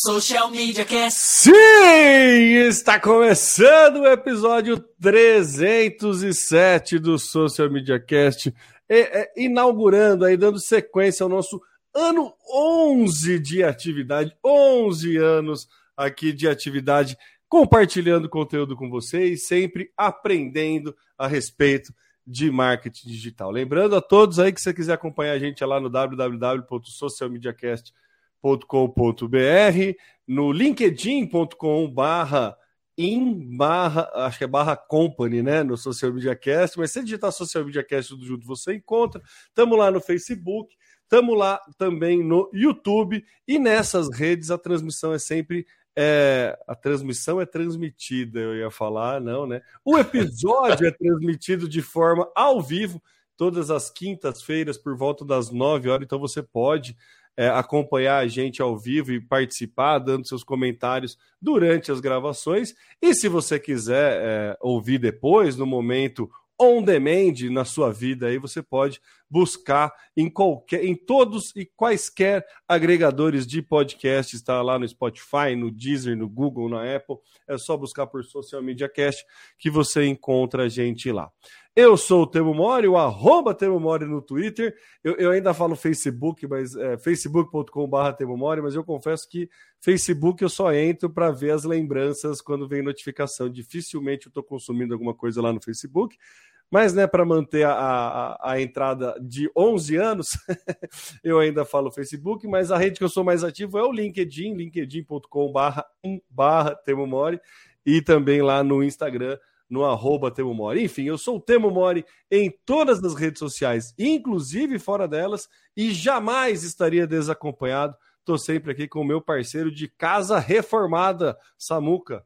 Social Media Cast. Sim, está começando o episódio 307 do Social Media Cast, é, inaugurando aí, dando sequência ao nosso ano 11 de atividade, 11 anos aqui de atividade, compartilhando conteúdo com vocês, sempre aprendendo a respeito de marketing digital. Lembrando a todos aí que você quiser acompanhar a gente é lá no www.socialmediacast.com com.br no linkedin.com barra em barra, acho que é barra company, né, no Social Media Cast, mas se digitar Social Media Cast tudo junto, você encontra. Estamos lá no Facebook, estamos lá também no YouTube e nessas redes a transmissão é sempre é, a transmissão é transmitida, eu ia falar, não, né? O episódio é transmitido de forma ao vivo todas as quintas-feiras por volta das 9 horas, então você pode é, acompanhar a gente ao vivo e participar, dando seus comentários durante as gravações. E se você quiser é, ouvir depois, no momento on demand na sua vida aí você pode buscar em qualquer em todos e quaisquer agregadores de podcast está lá no Spotify, no Deezer, no Google, na Apple, é só buscar por Social Media Cast que você encontra a gente lá. Eu sou o Temo Mori, o arroba Temo Mori no Twitter. Eu, eu ainda falo Facebook, mas é, facebook.com.br Temo Mori, mas eu confesso que Facebook eu só entro para ver as lembranças quando vem notificação. Dificilmente eu estou consumindo alguma coisa lá no Facebook. Mas, né, para manter a, a, a, entrada de 11 anos, eu ainda falo Facebook, mas a rede que eu sou mais ativo é o LinkedIn, linkedin.com.br barra e também lá no Instagram, no arroba Temo Mori. Enfim, eu sou o Temo Mori em todas as redes sociais, inclusive fora delas, e jamais estaria desacompanhado. Estou sempre aqui com o meu parceiro de casa reformada, Samuca.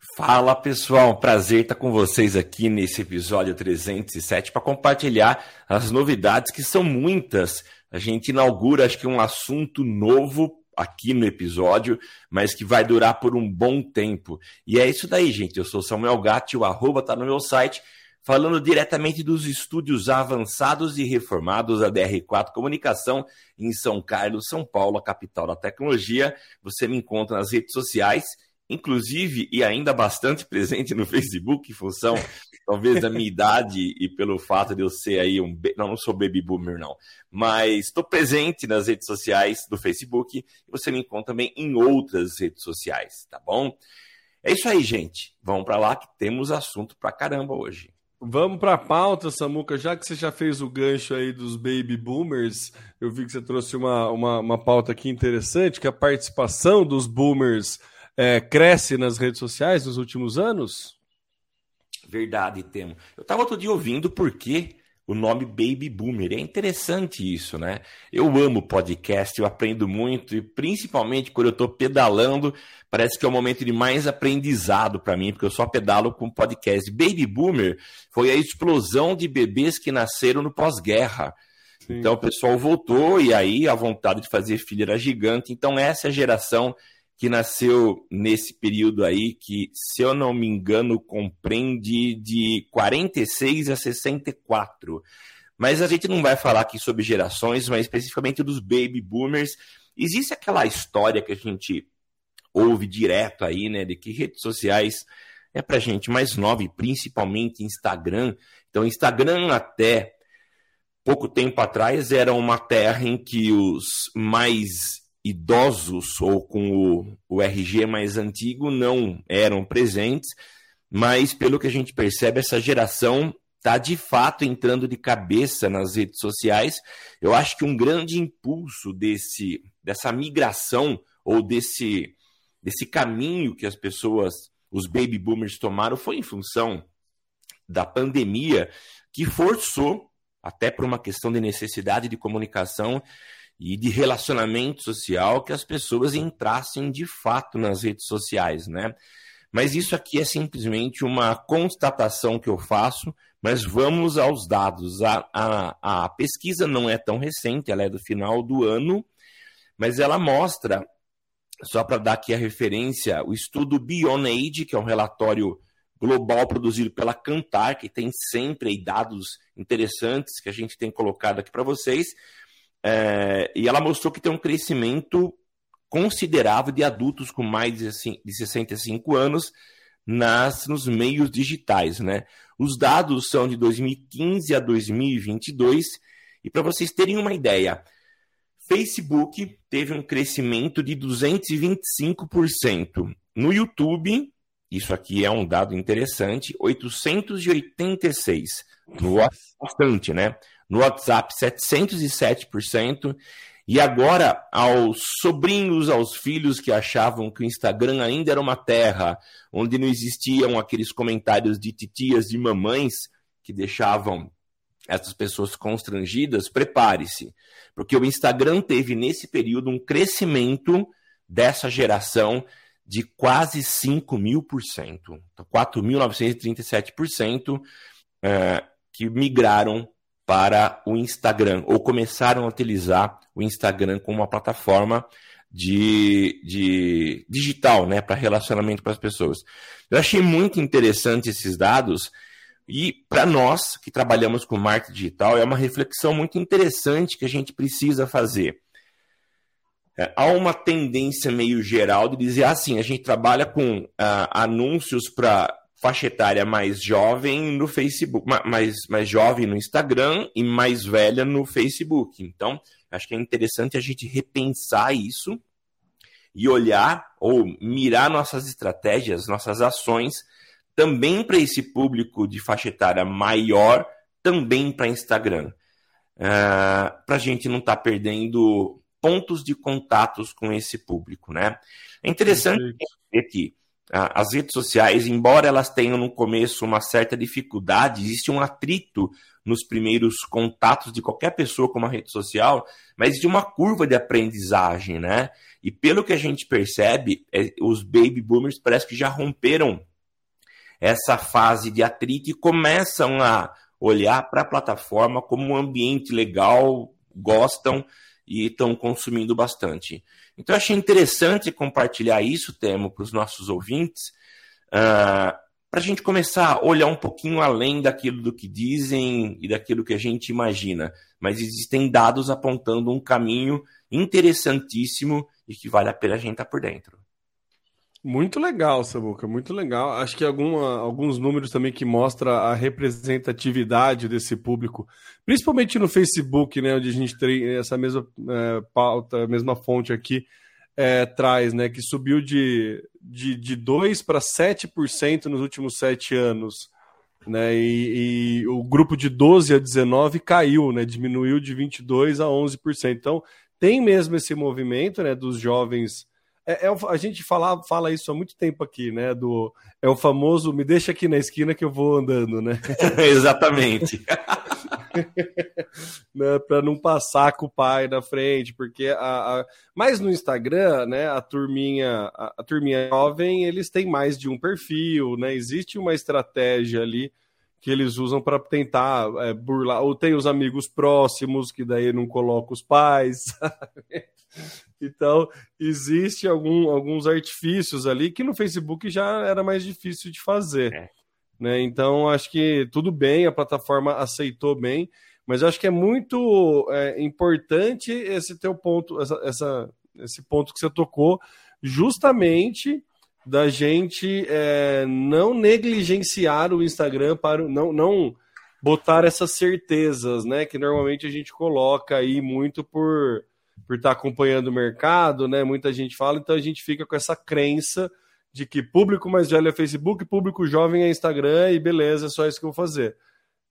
Fala pessoal, prazer estar com vocês aqui nesse episódio 307 para compartilhar as novidades que são muitas. A gente inaugura, acho que um assunto novo aqui no episódio, mas que vai durar por um bom tempo. E é isso daí, gente. Eu sou Samuel Gatti, o arroba tá no meu site, falando diretamente dos estúdios avançados e reformados da DR4 Comunicação em São Carlos, São Paulo, a capital da tecnologia. Você me encontra nas redes sociais inclusive e ainda bastante presente no Facebook, em função talvez da minha idade e pelo fato de eu ser aí um. Não, não sou baby boomer, não. Mas estou presente nas redes sociais do Facebook e você me encontra também em outras redes sociais, tá bom? É isso aí, gente. Vamos para lá que temos assunto para caramba hoje. Vamos para a pauta, Samuca. Já que você já fez o gancho aí dos baby boomers, eu vi que você trouxe uma, uma, uma pauta aqui interessante, que é a participação dos boomers é, cresce nas redes sociais nos últimos anos? Verdade, Temo. Eu estava outro dia ouvindo por que o nome Baby Boomer. É interessante isso, né? Eu amo podcast, eu aprendo muito e principalmente quando eu estou pedalando, parece que é o momento de mais aprendizado para mim, porque eu só pedalo com podcast. Baby Boomer foi a explosão de bebês que nasceram no pós-guerra. Então o pessoal voltou e aí a vontade de fazer filho era gigante. Então essa é a geração que nasceu nesse período aí, que, se eu não me engano, compreende de 46 a 64. Mas a gente não vai falar aqui sobre gerações, mas especificamente dos baby boomers. Existe aquela história que a gente ouve direto aí, né, de que redes sociais é para gente mais nova, e principalmente Instagram. Então, Instagram até pouco tempo atrás era uma terra em que os mais idosos ou com o, o RG mais antigo não eram presentes, mas pelo que a gente percebe, essa geração está de fato entrando de cabeça nas redes sociais. Eu acho que um grande impulso desse, dessa migração ou desse, desse caminho que as pessoas, os baby boomers tomaram, foi em função da pandemia, que forçou, até por uma questão de necessidade de comunicação, e de relacionamento social que as pessoas entrassem de fato nas redes sociais, né? Mas isso aqui é simplesmente uma constatação que eu faço, mas vamos aos dados. A, a, a pesquisa não é tão recente, ela é do final do ano, mas ela mostra, só para dar aqui a referência, o estudo Beyond que é um relatório global produzido pela Cantar, que tem sempre dados interessantes que a gente tem colocado aqui para vocês. É, e ela mostrou que tem um crescimento considerável de adultos com mais de 65 anos nas, nos meios digitais. Né? Os dados são de 2015 a 2022, e para vocês terem uma ideia, Facebook teve um crescimento de 225%. No YouTube, isso aqui é um dado interessante, 886. No bastante, né? No WhatsApp, 707%. E agora, aos sobrinhos, aos filhos que achavam que o Instagram ainda era uma terra onde não existiam aqueles comentários de titias e mamães que deixavam essas pessoas constrangidas, prepare-se, porque o Instagram teve nesse período um crescimento dessa geração de quase 5 mil por cento, 4.937% então, é, que migraram para o Instagram, ou começaram a utilizar o Instagram como uma plataforma de, de digital, né, para relacionamento para as pessoas. Eu achei muito interessante esses dados e para nós que trabalhamos com marketing digital é uma reflexão muito interessante que a gente precisa fazer. É, há uma tendência meio geral de dizer assim, a gente trabalha com uh, anúncios para faixa etária mais jovem no Facebook, mais, mais jovem no Instagram e mais velha no Facebook. Então, acho que é interessante a gente repensar isso e olhar ou mirar nossas estratégias, nossas ações também para esse público de faixa etária maior, também para Instagram. Uh, ah, para a gente não estar tá perdendo pontos de contatos com esse público, né? É interessante ver que as redes sociais, embora elas tenham no começo uma certa dificuldade, existe um atrito nos primeiros contatos de qualquer pessoa com uma rede social, mas de uma curva de aprendizagem, né? E pelo que a gente percebe, é, os baby boomers parece que já romperam essa fase de atrito e começam a olhar para a plataforma como um ambiente legal, gostam e estão consumindo bastante. Então, achei interessante compartilhar isso, Temo, para os nossos ouvintes, uh, ah, para a gente começar a olhar um pouquinho além daquilo do que dizem e daquilo que a gente imagina. Mas existem dados apontando um caminho interessantíssimo e que vale a pena a gente estar tá por dentro. Muito legal, Sabuca, muito legal. Acho que alguma, alguns números também que mostram a representatividade desse público, principalmente no Facebook, né, onde a gente tem essa mesma é, pauta, mesma fonte aqui, é, traz, né, que subiu de, de, de 2% para 7% nos últimos sete anos. Né, e, e, o grupo de 12 a 19 caiu, né, diminuiu de 22% a 11%. Então, tem mesmo esse movimento né, dos jovens é, é, a gente fala, fala isso há muito tempo aqui, né? Do, é o famoso me deixa aqui na esquina que eu vou andando, né? Exatamente. né, para não passar com o pai na frente, porque a, a, mas no Instagram, né, a turminha, a, a, turminha jovem, eles têm mais de um perfil, né? Existe uma estratégia ali que eles usam para tentar é, burlar, ou tem os amigos próximos que daí não coloca os pais, sabe? Então, existe algum, alguns artifícios ali que no Facebook já era mais difícil de fazer. É. Né? Então, acho que tudo bem, a plataforma aceitou bem, mas acho que é muito é, importante esse teu ponto, essa, essa, esse ponto que você tocou, justamente da gente é, não negligenciar o Instagram para não, não botar essas certezas, né? Que normalmente a gente coloca aí muito por por estar acompanhando o mercado, né? Muita gente fala, então a gente fica com essa crença de que público mais velho é Facebook, público jovem é Instagram e beleza, é só isso que eu vou fazer.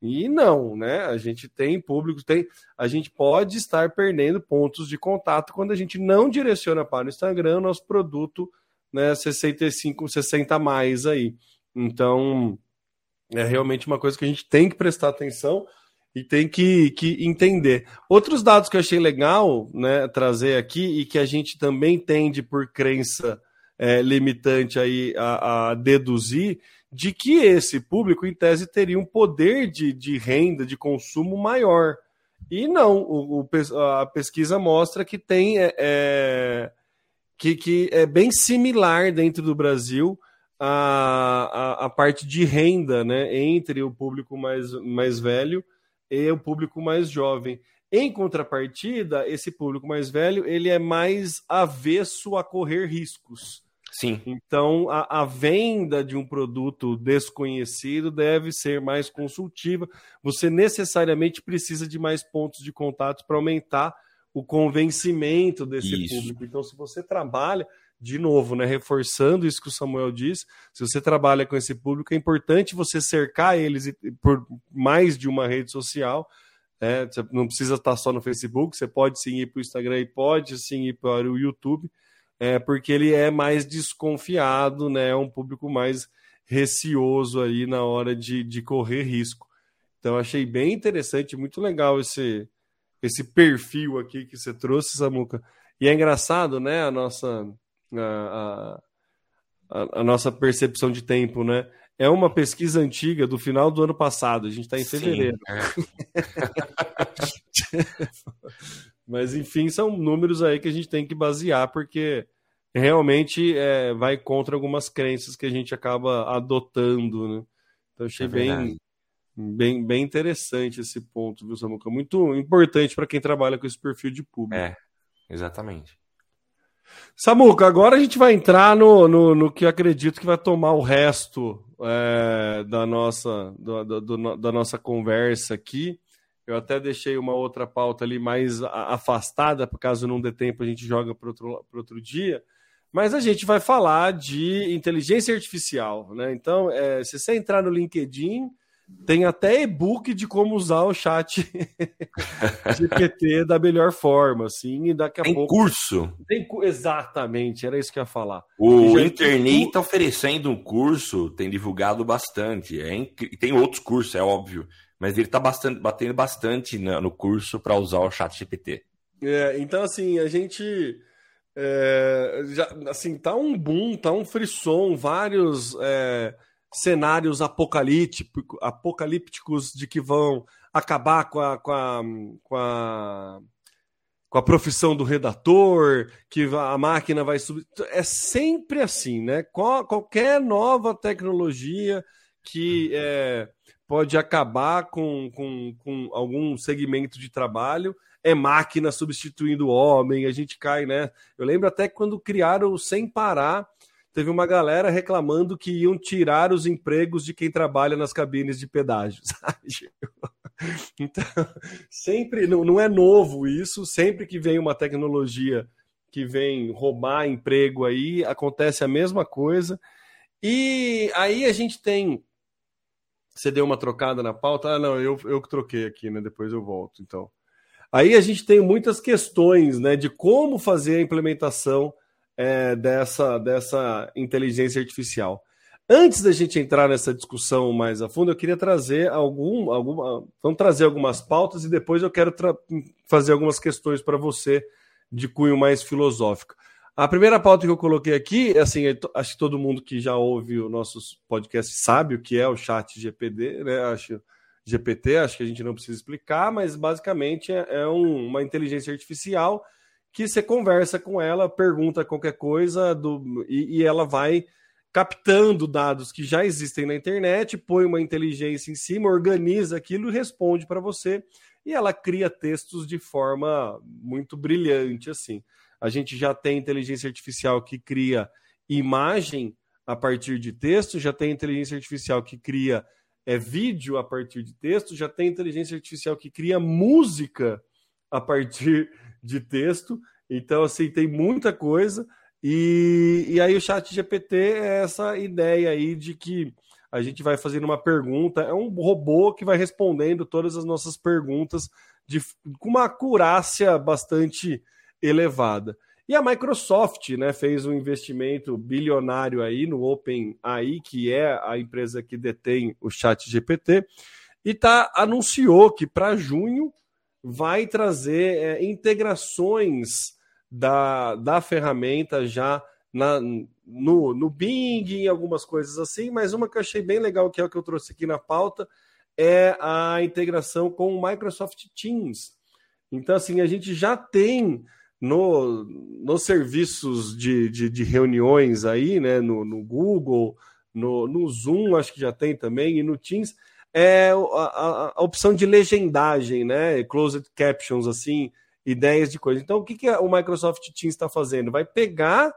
E não, né? A gente tem público, tem, a gente pode estar perdendo pontos de contato quando a gente não direciona para o Instagram o nosso produto, né, 65, 60 mais aí. Então, é realmente uma coisa que a gente tem que prestar atenção e tem que, que entender. Outros dados que eu achei legal né, trazer aqui e que a gente também tende por crença é, limitante aí a, a, deduzir de que esse público, em tese, teria um poder de, de renda, de consumo maior. E não, o, o a pesquisa mostra que tem é, é, que, que é bem similar dentro do Brasil a, a, a, parte de renda né, entre o público mais, mais velho e o público mais jovem. Em contrapartida, esse público mais velho ele é mais avesso a correr riscos. Sim. Então, a, a, venda de um produto desconhecido deve ser mais consultiva. Você necessariamente precisa de mais pontos de contato para aumentar o convencimento desse isso. público. Então, se você trabalha, de novo, né, reforçando isso que o Samuel disse, se você trabalha com esse público, é importante você cercar eles por mais de uma rede social. É, você não precisa estar só no Facebook, você pode sim ir para o Instagram e pode sim ir para o YouTube é, porque ele é mais desconfiado, né? É um público mais receoso aí na hora de, de correr risco. Então achei bem interessante, muito legal esse esse perfil aqui que você trouxe, Samuca. E é engraçado, né? A nossa a, a, a nossa percepção de tempo, né? É uma pesquisa antiga do final do ano passado. A gente está em fevereiro. É. Mas, enfim, são números aí que a gente tem que basear, porque realmente é, vai contra algumas crenças que a gente acaba adotando, né? Então, achei é bem, bem, bem interessante esse ponto, viu, Samuca? Muito importante para quem trabalha com esse perfil de público. É, exatamente. Samuca, agora a gente vai entrar no, no, no que acredito que vai tomar o resto é, da, nossa, do, do, da nossa conversa aqui, eu até deixei uma outra pauta ali mais afastada, por caso não dê tempo, a gente joga para outro, outro dia. Mas a gente vai falar de inteligência artificial, né? Então, é, se você entrar no LinkedIn, tem até e-book de como usar o chat GPT da melhor forma, assim, e daqui a tem pouco... curso. Tem Exatamente, era isso que eu ia falar. O Internet está oferecendo um curso, tem divulgado bastante. É Tem outros cursos, é óbvio mas ele está batendo bastante no curso para usar o chat GPT. É, então, assim, a gente. É, já, assim, tá um boom, tá um frisson, vários é, cenários apocalíptico, apocalípticos de que vão acabar com a, com a, com a, com a profissão do redator, que a máquina vai subir. É sempre assim, né? Qual, qualquer nova tecnologia que é, pode acabar com, com, com algum segmento de trabalho. É máquina substituindo o homem, a gente cai, né? Eu lembro até quando criaram Sem Parar, teve uma galera reclamando que iam tirar os empregos de quem trabalha nas cabines de pedágio, sabe? Então, sempre, não, não é novo isso, sempre que vem uma tecnologia que vem roubar emprego aí, acontece a mesma coisa. E aí a gente tem você deu uma trocada na pauta. Ah, não, eu, eu que troquei aqui, né? Depois eu volto, então. Aí a gente tem muitas questões, né, de como fazer a implementação é, dessa, dessa inteligência artificial. Antes da gente entrar nessa discussão mais a fundo, eu queria trazer algum, alguma, vamos trazer algumas pautas e depois eu quero fazer algumas questões para você de cunho mais filosófico. A primeira pauta que eu coloquei aqui, assim, acho que todo mundo que já ouve o nosso podcast sabe o que é o chat GPD, né? Acho GPT, acho que a gente não precisa explicar, mas basicamente é, é um, uma inteligência artificial que você conversa com ela, pergunta qualquer coisa do, e, e ela vai captando dados que já existem na internet, põe uma inteligência em cima, organiza aquilo e responde para você. E ela cria textos de forma muito brilhante, assim. A gente já tem inteligência artificial que cria imagem a partir de texto, já tem inteligência artificial que cria é, vídeo a partir de texto, já tem inteligência artificial que cria música a partir de texto. Então, assim, tem muita coisa. E, e aí o chat GPT é essa ideia aí de que a gente vai fazendo uma pergunta, é um robô que vai respondendo todas as nossas perguntas de, com uma acurácia bastante elevada. E a Microsoft né, fez um investimento bilionário aí no OpenAI, que é a empresa que detém o Chat GPT, e tá, anunciou que para junho vai trazer é, integrações da, da ferramenta já na, no, no Bing, em algumas coisas assim, mas uma que eu achei bem legal, que é o que eu trouxe aqui na pauta, é a integração com o Microsoft Teams. Então, assim, a gente já tem no, nos serviços de, de, de, reuniões aí, né, no, no Google, no, no, Zoom, acho que já tem também, e no Teams, é a, a, a opção de legendagem, né? Closed captions, assim, ideias de coisa. Então, o que, que o Microsoft Teams está fazendo? Vai pegar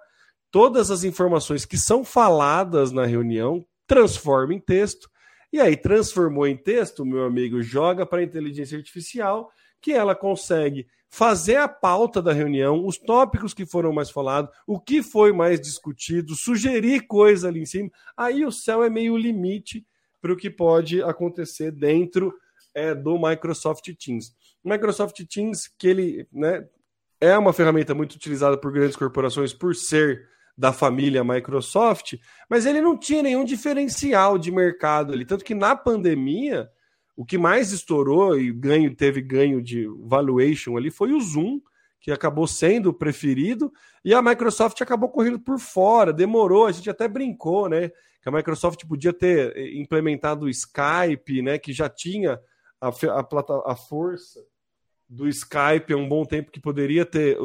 todas as informações que são faladas na reunião, transforma em texto, e aí transformou em texto, meu amigo, joga para a inteligência artificial, que ela consegue fazer a pauta da reunião, os tópicos que foram mais falados, o que foi mais discutido, sugerir coisa ali em cima. Aí o céu é meio limite para o que pode acontecer dentro é, do Microsoft Teams. Microsoft Teams, que ele né, é uma ferramenta muito utilizada por grandes corporações por ser da família Microsoft, mas ele não tinha nenhum diferencial de mercado ali. Tanto que na pandemia, o que mais estourou e ganho teve ganho de valuation ali foi o Zoom, que acabou sendo o preferido, e a Microsoft acabou correndo por fora, demorou, a gente até brincou, né? Que a Microsoft podia ter eh, implementado o Skype, né? Que já tinha a, a, a força do Skype há um bom tempo que poderia ter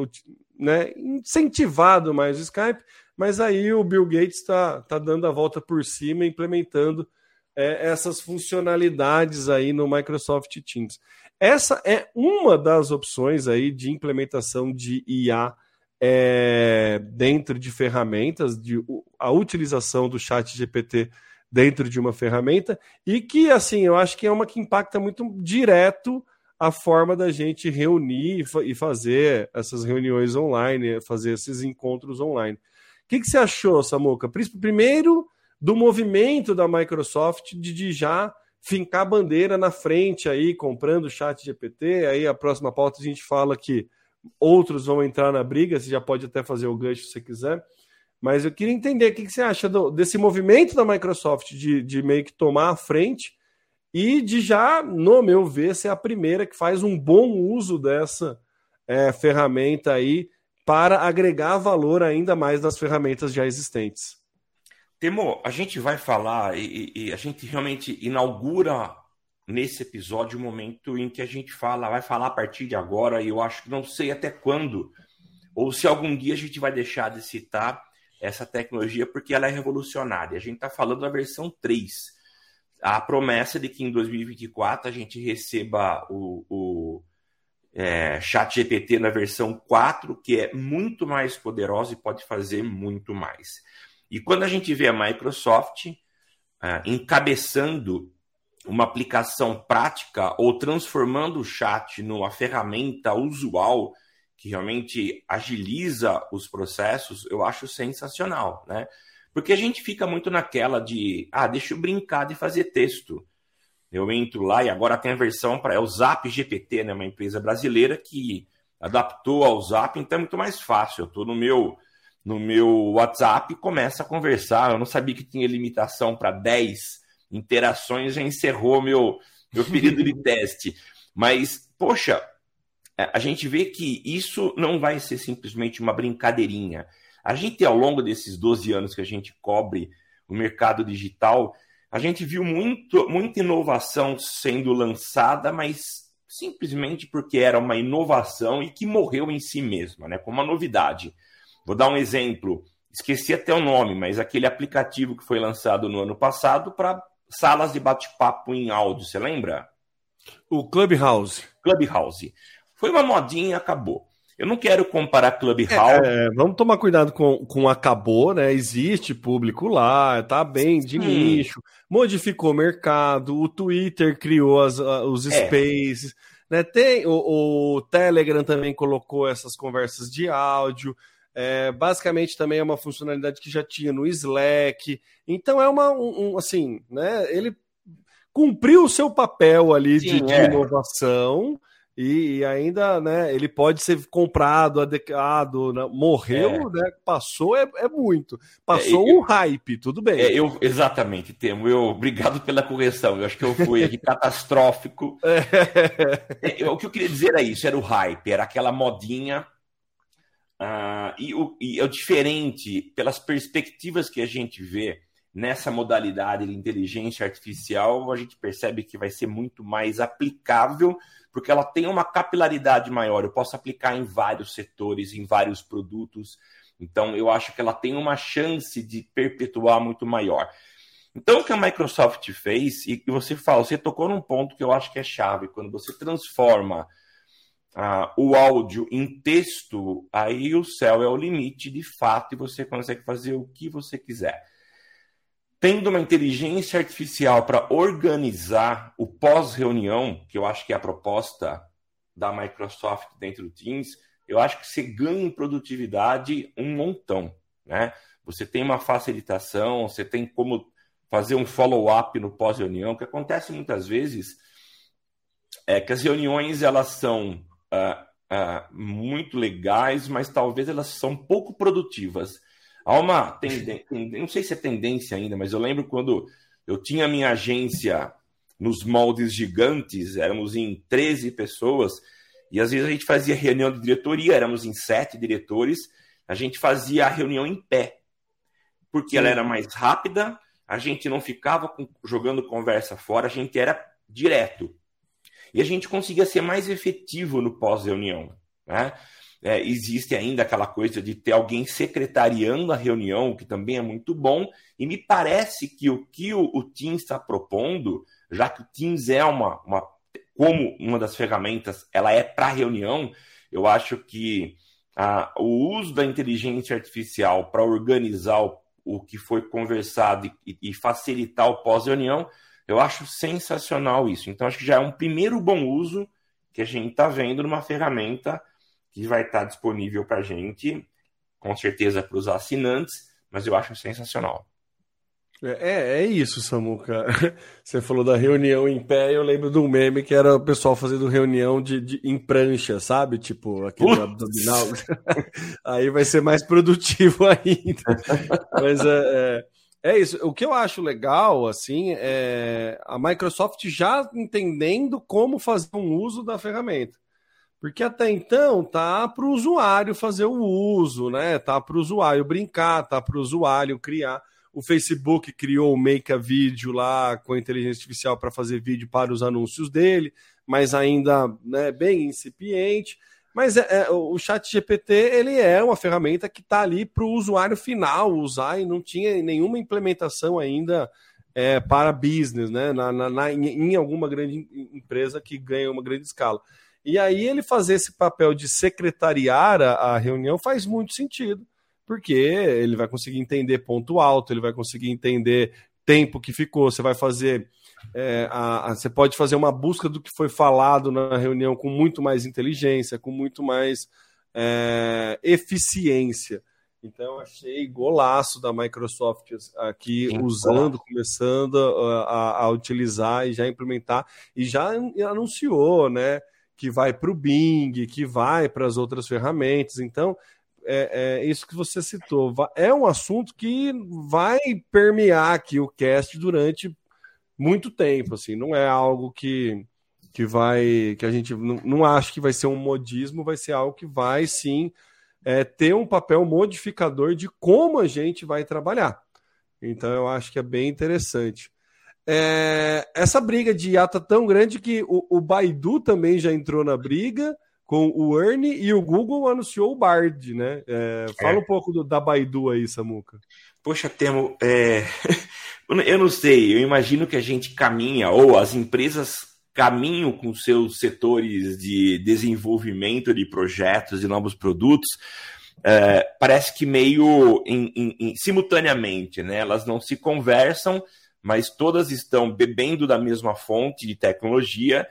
né, incentivado mais o Skype, mas aí o Bill Gates está tá dando a volta por cima, implementando é, essas funcionalidades aí no Microsoft Teams. Essa é uma das opções aí de implementação de IA é, dentro de ferramentas, de a utilização do chat GPT dentro de uma ferramenta, e que, assim, eu acho que é uma que impacta muito direto a forma da gente reunir e fazer essas reuniões online, fazer esses encontros online. O que, que você achou, Samuca? Primeiro, do movimento da Microsoft de, de já fincar a bandeira na frente aí, comprando o chat GPT. Aí a próxima pauta a gente fala que outros vão entrar na briga, você já pode até fazer o gancho se você quiser. Mas eu queria entender o que, você acha do, desse movimento da Microsoft de, de meio que tomar a frente e de já, no meu ver, ser a primeira que faz um bom uso dessa é, ferramenta aí para agregar valor ainda mais nas ferramentas já existentes. Temo, a gente vai falar e, e, a gente realmente inaugura nesse episódio o momento em que a gente fala, vai falar a partir de agora, e eu acho que não sei até quando, ou se algum dia a gente vai deixar de citar essa tecnologia, porque ela é revolucionária. A gente está falando da versão 3. A promessa de que em 2024 a gente receba o, o é, Chat GPT na versão 4, que é muito mais poderosa e pode fazer muito mais. E quando a gente vê a Microsoft é, encabeçando uma aplicação prática ou transformando o chat numa ferramenta usual que realmente agiliza os processos, eu acho sensacional, né? Porque a gente fica muito naquela de, ah, deixa eu brincar de fazer texto. Eu entro lá e agora tem a versão para é o Zap GPT, né? Uma empresa brasileira que adaptou ao Zap, então é muito mais fácil. Eu estou no meu no meu WhatsApp começo a conversar. Eu não sabia que tinha limitação para 10 interações, já encerrou meu meu período de teste. Mas, poxa, é, a gente vê que isso não vai ser simplesmente uma brincadeirinha. A gente, ao longo desses 12 anos que a gente cobre o mercado digital, a gente viu muito, muita inovação sendo lançada, mas simplesmente porque era uma inovação e que morreu em si mesma, né? como uma novidade. Vou dar um exemplo, esqueci até o nome, mas aquele aplicativo que foi lançado no ano passado para salas de bate-papo em áudio, você lembra? O Clubhouse. Clubhouse. Foi uma modinha e acabou. Eu não quero comparar Clubhouse. É, é, vamos tomar cuidado com, com acabou, né? Existe público lá, tá bem de Sim. nicho, modificou o mercado, o Twitter criou as, os é. spaces, né? Tem o, o, Telegram também colocou essas conversas de áudio. É, basicamente também é uma funcionalidade que já tinha no Slack. Então é uma um, um, assim, né? Ele cumpriu o seu papel ali Sim, de, de é. inovação e, ainda, né, ele pode ser comprado, adequado, né? morreu, é. né, passou é, é muito. Passou é, eu, um hype, tudo bem. É, eu, exatamente, Temo, eu, obrigado pela correção, eu acho que eu fui aqui catastrófico. É. é. o que eu queria dizer é isso, era o hype, era aquela modinha, uh, e, o, e é o diferente, pelas perspectivas que a gente vê, nessa modalidade de inteligência artificial, a gente percebe que vai ser muito mais aplicável porque ela tem uma capilaridade maior. Eu posso aplicar em vários setores, em vários produtos. Então, eu acho que ela tem uma chance de perpetuar muito maior. Então, o que a Microsoft fez, e você fala, você tocou num ponto que eu acho que é chave, quando você transforma ah, o áudio em texto, aí o céu é o limite de fato e você consegue fazer o que você quiser. Tendo uma inteligência artificial para organizar o pós-reunião, que eu acho que é a proposta da Microsoft dentro do Teams, eu acho que você ganha em produtividade um montão. Né? Você tem uma facilitação, você tem como fazer um follow-up no pós-reunião, que acontece muitas vezes é que as reuniões elas são uh, uh, muito legais, mas talvez elas são pouco produtivas. Há uma tendência, não sei se é tendência ainda, mas eu lembro quando eu tinha minha agência nos moldes gigantes, éramos em 13 pessoas, e às vezes a gente fazia reunião de diretoria, éramos em sete diretores, a gente fazia a reunião em pé, porque Sim. ela era mais rápida, a gente não ficava jogando conversa fora, a gente era direto. E a gente conseguia ser mais efetivo no pós-reunião. Né? É, existe ainda aquela coisa de ter alguém secretariando a reunião, que também é muito bom, e me parece que o que o, o Teams está propondo, já que o Teams é uma, uma, como uma das ferramentas, ela é para reunião, eu acho que a, o uso da inteligência artificial para organizar o, o, que foi conversado e, e facilitar o pós-reunião eu acho sensacional isso. Então, acho que já é um primeiro bom uso que a gente está vendo numa ferramenta que vai estar tá disponível para a gente, com certeza para os assinantes, mas eu acho sensacional. É, é isso, Samuca. Você falou da reunião em pé, eu lembro de um meme que era o pessoal fazendo reunião de, de em prancha, sabe? Tipo, aquele Ups. abdominal. Aí vai ser mais produtivo ainda. Mas é, é, é isso. O que eu acho legal, assim, é a Microsoft já entendendo como fazer um uso da ferramenta. Porque até então tá para o usuário fazer o uso, né? Tá para o usuário brincar, tá para o usuário criar. O Facebook criou o Make a Video lá com a inteligência artificial para fazer vídeo para os anúncios dele, mas ainda né, bem incipiente. Mas é, é, o chat GPT ele é uma ferramenta que está ali para o usuário final usar e não tinha nenhuma implementação ainda é, para business, né? Na, na, na, em alguma grande empresa que ganha uma grande escala. E aí ele fazer esse papel de secretariar a, a reunião faz muito sentido, porque ele vai conseguir entender ponto alto, ele vai conseguir entender tempo que ficou, você vai fazer é, a, a, você pode fazer uma busca do que foi falado na reunião com muito mais inteligência, com muito mais é, eficiência. Então, achei golaço da Microsoft aqui Sim, usando, começando a, a, utilizar e já implementar, e já anunciou, né? Que vai para o Bing, que vai para as outras ferramentas. Então, é, é, isso que você citou. É um assunto que vai permear aqui o cast durante muito tempo, assim, não é algo que, que vai, que a gente não, não acha que vai ser um modismo, vai ser algo que vai sim é, ter um papel modificador de como a gente vai trabalhar. Então eu acho que é bem interessante. É, essa briga de IA tá tão grande que o, o Baidu também já entrou na briga com o Ernie e o Google anunciou o Bard, né? É, fala é. um pouco do, da Baidu aí, Samuca. Poxa, Temo, é... eu não sei, eu imagino que a gente caminha, ou as empresas caminham com seus setores de desenvolvimento de projetos e novos produtos, é, parece que meio em, em, em, simultaneamente, né? Elas não se conversam, mas todas estão bebendo da mesma fonte de tecnologia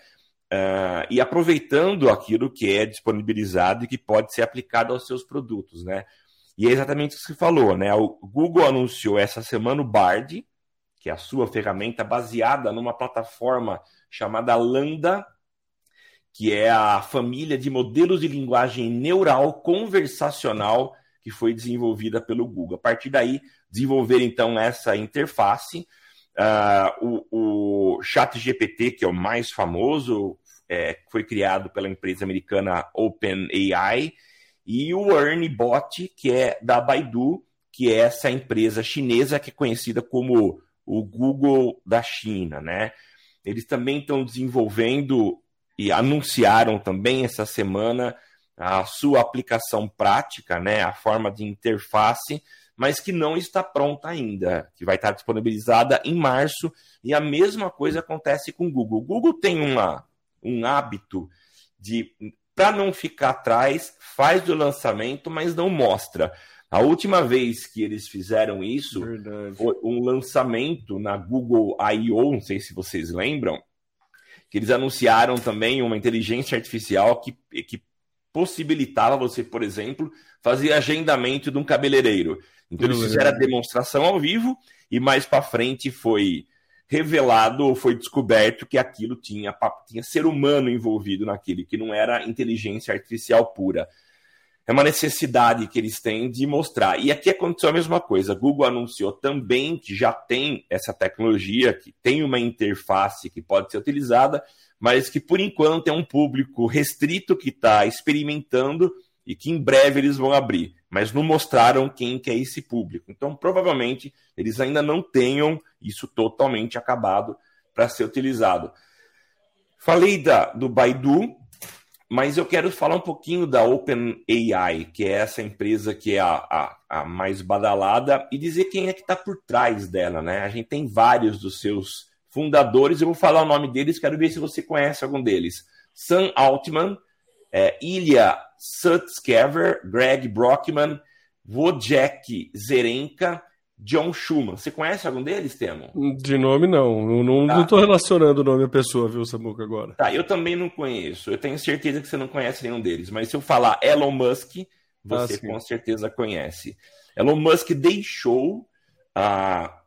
uh, e aproveitando aquilo que é disponibilizado e que pode ser aplicado aos seus produtos, né? E é exatamente o que você falou, né? O Google anunciou essa semana o Bard, que é a sua ferramenta baseada numa plataforma chamada Lambda, que é a família de modelos de linguagem neural conversacional que foi desenvolvida pelo Google. A partir daí, desenvolver então essa interface. Uh, o, o ChatGPT, que é o mais famoso, é, foi criado pela empresa americana OpenAI, e o Ernie Bot, que é da Baidu, que é essa empresa chinesa que é conhecida como o Google da China, né? Eles também estão desenvolvendo e anunciaram também essa semana a sua aplicação prática, né, a forma de interface mas que não está pronta ainda, que vai estar disponibilizada em março, e a mesma coisa acontece com o Google. O Google tem uma, um hábito de, para não ficar atrás, faz o lançamento, mas não mostra. A última vez que eles fizeram isso Verdade. foi um lançamento na Google I.O., não sei se vocês lembram, que eles anunciaram também uma inteligência artificial que, que possibilitava você, por exemplo, fazer agendamento de um cabeleireiro. Então eles fizeram a demonstração ao vivo e mais para frente foi revelado ou foi descoberto que aquilo tinha, tinha ser humano envolvido naquilo, que não era inteligência artificial pura. É uma necessidade que eles têm de mostrar. E aqui aconteceu a mesma coisa. Google anunciou também que já tem essa tecnologia, que tem uma interface que pode ser utilizada, mas que por enquanto é um público restrito que está experimentando e que em breve eles vão abrir, mas não mostraram quem que é esse público. Então, provavelmente, eles ainda não tenham isso totalmente acabado para ser utilizado. Falei da, do Baidu, mas eu quero falar um pouquinho da OpenAI, que é essa empresa que é a, a, a mais badalada, e dizer quem é que está por trás dela. Né? A gente tem vários dos seus fundadores, eu vou falar o nome deles, quero ver se você conhece algum deles. Sam Altman, é, Ilya Sutskever, Greg Brockman, Wojciech Zerenka, John Schumann. Você conhece algum deles, Temo? De nome, não. Não, tá. não relacionando o nome à pessoa, viu, Samuca, agora. Tá, eu também não conheço. Eu tenho certeza que você não conhece nenhum deles. Mas se eu falar Elon Musk, você ah, com certeza conhece. Elon Musk deixou a,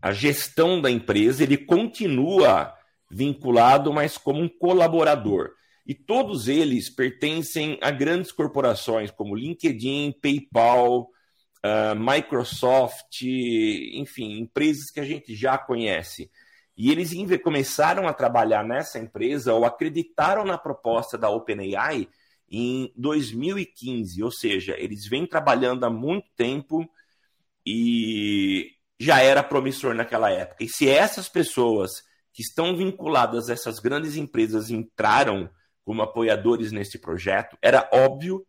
a gestão da empresa, ele continua vinculado, mas como um colaborador. E todos eles pertencem a grandes corporações como LinkedIn, PayPal, uh, Microsoft, enfim, empresas que a gente já conhece. E eles começaram a trabalhar nessa empresa ou acreditaram na proposta da OpenAI em 2015, ou seja, eles vêm trabalhando há muito tempo e já era promissor naquela época. E se essas pessoas que estão vinculadas a essas grandes empresas entraram como apoiadores nesse projeto, era óbvio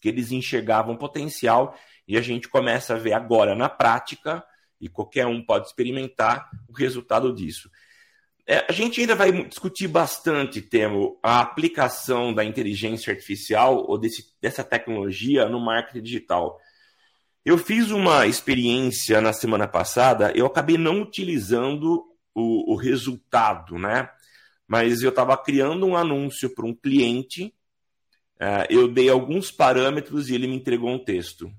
que eles enxergavam potencial e a gente começa a ver agora na prática, e qualquer um pode experimentar o resultado disso. É, a gente ainda vai discutir bastante, Temo, a aplicação da inteligência artificial ou desse, dessa tecnologia no marketing digital. Eu fiz uma experiência na semana passada, eu acabei não utilizando o, o resultado, né? Mas eu estava criando um anúncio para um cliente, uh, eu dei alguns parâmetros e ele me entregou um texto.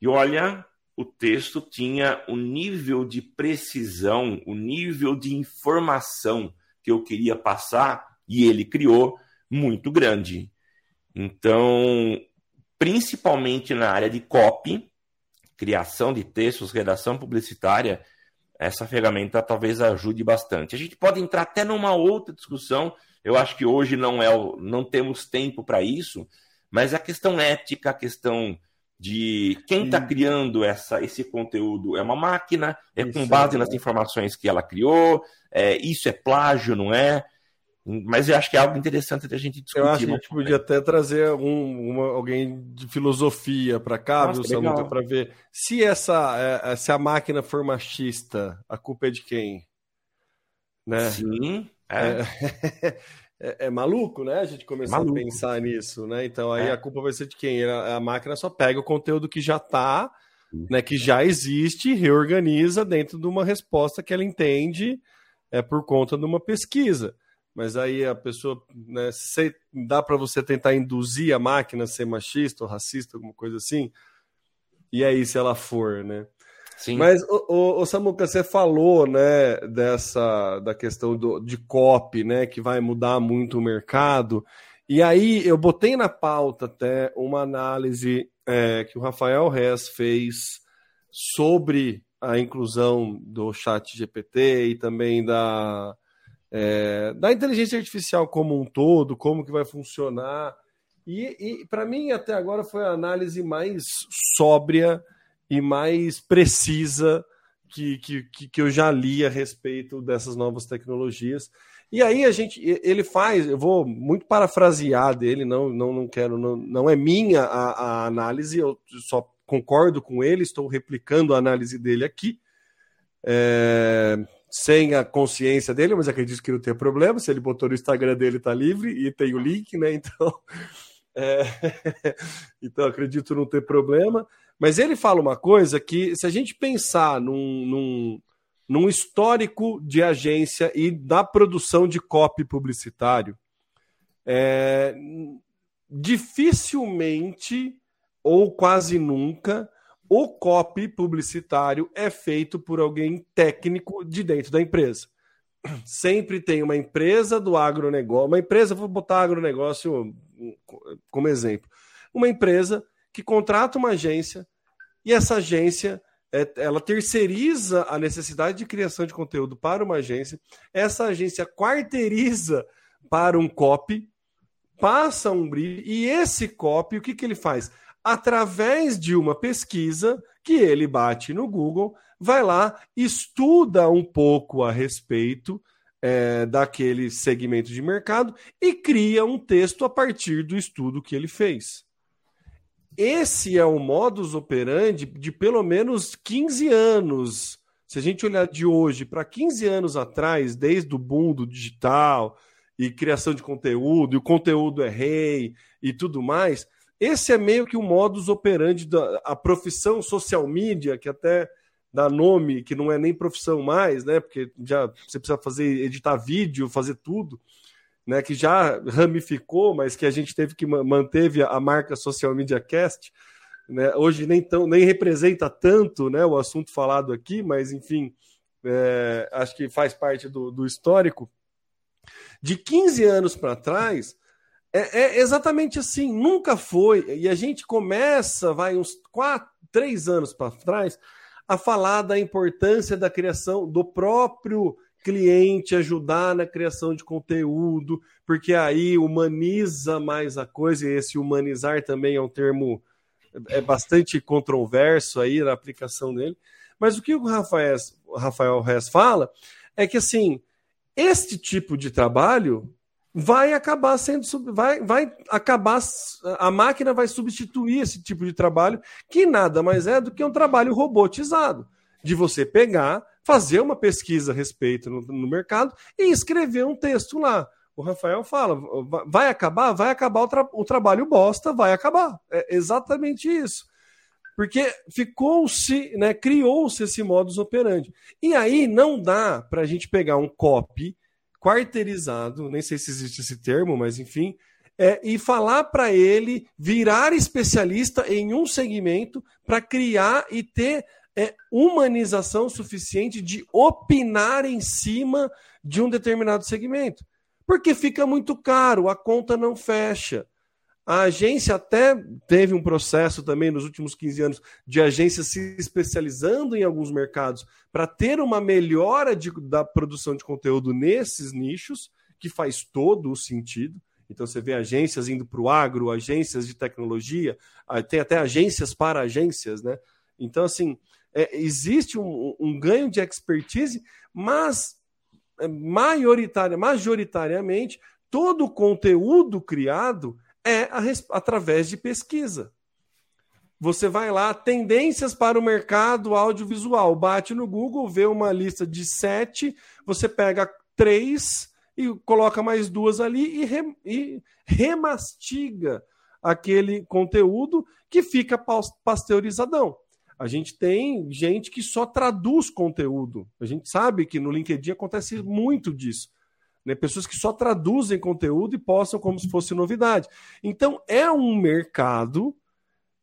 E olha, o texto tinha o nível de precisão, o nível de informação que eu queria passar, e ele criou muito grande. Então, principalmente na área de copy, criação de textos, redação publicitária, essa ferramenta talvez ajude bastante. A gente pode entrar até numa outra discussão. Eu acho que hoje não é não temos tempo para isso, mas a questão ética, a questão de quem está criando essa, esse conteúdo é uma máquina, é isso com base é. nas informações que ela criou, é, isso é plágio, não é? Mas eu acho que é algo interessante da gente discutir. Eu acho que a gente podia até trazer algum, uma, alguém de filosofia para cá, Nossa, viu, Samuca, para ver se essa é, é, se a máquina for machista, a culpa é de quem? Né? Sim. É. é, é, é maluco, né? A gente começar a pensar nisso, né? Então aí a culpa vai ser de quem? A, a máquina só pega o conteúdo que já está, né? Que já existe, reorganiza dentro de uma resposta que ela entende é por conta de uma pesquisa mas aí a pessoa, né, se, dá para você tentar induzir a máquina a ser machista ou racista, alguma coisa assim, e aí se ela for, né? Sim. Mas, o, o, Samuca, você falou, né, dessa, da questão do, de copy, né, que vai mudar muito o mercado, e aí eu botei na pauta até uma análise é, que o Rafael Rez fez sobre a inclusão do chat GPT e também da, é, da inteligência artificial como um todo, como que vai funcionar. E, e para mim, até agora, foi a análise mais sóbria e mais precisa que, que, que eu já li a respeito dessas novas tecnologias. E aí a gente, ele faz, eu vou muito parafrasear dele, não, não, não quero, não, não é minha a, a análise, eu só concordo com ele, estou replicando a análise dele aqui. É, sem a consciência dele, mas acredito que não tem problema. Se ele botou no Instagram dele, está livre e tem o link, né? Então, é... então acredito não ter problema. Mas ele fala uma coisa que, se a gente pensar num, num, num histórico de agência e da produção de copy publicitário, é... dificilmente ou quase nunca o copy publicitário é feito por alguém técnico de dentro da empresa. Sempre tem uma empresa do agronegócio, uma empresa, vou botar agronegócio como exemplo, uma empresa que contrata uma agência e essa agência é, ela terceiriza a necessidade de criação de conteúdo para uma agência, essa agência quarteiriza para um copy, passa um brief e esse copy, o que, que ele faz? através de uma pesquisa que ele bate no Google, vai lá, estuda um pouco a respeito é, daquele segmento de mercado e cria um texto a partir do estudo que ele fez. Esse é o modus operandi de pelo menos 15 anos. Se a gente olhar de hoje para 15 anos atrás, desde o boom do digital e criação de conteúdo, e o conteúdo é rei e tudo mais, esse é meio que o modus operandi da a profissão social media, que até dá nome, que não é nem profissão mais, né? Porque já você precisa fazer, editar vídeo, fazer tudo, né? Que já ramificou, mas que a gente teve que manteve a marca Social Media Cast. Né? Hoje nem, tão, nem representa tanto né, o assunto falado aqui, mas enfim, é, acho que faz parte do, do histórico. De 15 anos para trás, é, é, exatamente assim, nunca foi. E a gente começa, vai uns quatro, três anos para trás, a falar da importância da criação do próprio cliente, ajudar na criação de conteúdo, porque aí humaniza mais a coisa, e esse humanizar também é um termo é bastante controverso aí na aplicação dele. Mas o que o Rafael, Rafael Rez fala é que assim, este tipo de trabalho vai acabar sendo vai, vai acabar a máquina vai substituir esse tipo de trabalho que nada mais é do que um trabalho robotizado de você pegar fazer uma pesquisa a respeito no, no mercado e escrever um texto lá. O Rafael fala vai acabar? Vai acabar o, tra o trabalho bosta vai acabar. É exatamente isso. Porque ficou-se, né, criou-se esse modus operandi. E aí não dá para a gente pegar um copy quarteirizado, nem sei se existe esse termo, mas enfim, é, e falar para ele virar especialista em um segmento para criar e ter é, humanização suficiente de opinar em cima de um determinado segmento. Porque fica muito caro, a conta não fecha. A agência até teve um processo também nos últimos 15 anos de agência se especializando em alguns mercados para ter uma melhora de, da produção de conteúdo nesses nichos, que faz todo o sentido. Então você vê agências indo para o agro, agências de tecnologia, tem até agências para agências, né? Então, assim, é, existe um, um, ganho de expertise, mas é, maioritária, majoritariamente, todo o conteúdo criado é a, através de pesquisa. Você vai lá, tendências para o mercado audiovisual, bate no Google, vê uma lista de sete, você pega três e coloca mais duas ali e, re, e remastiga aquele conteúdo que fica pasteurizadão. A gente tem gente que só traduz conteúdo. A gente sabe que no LinkedIn acontece muito disso. Né? Pessoas que só traduzem conteúdo e postam como se fosse novidade. Então, é um mercado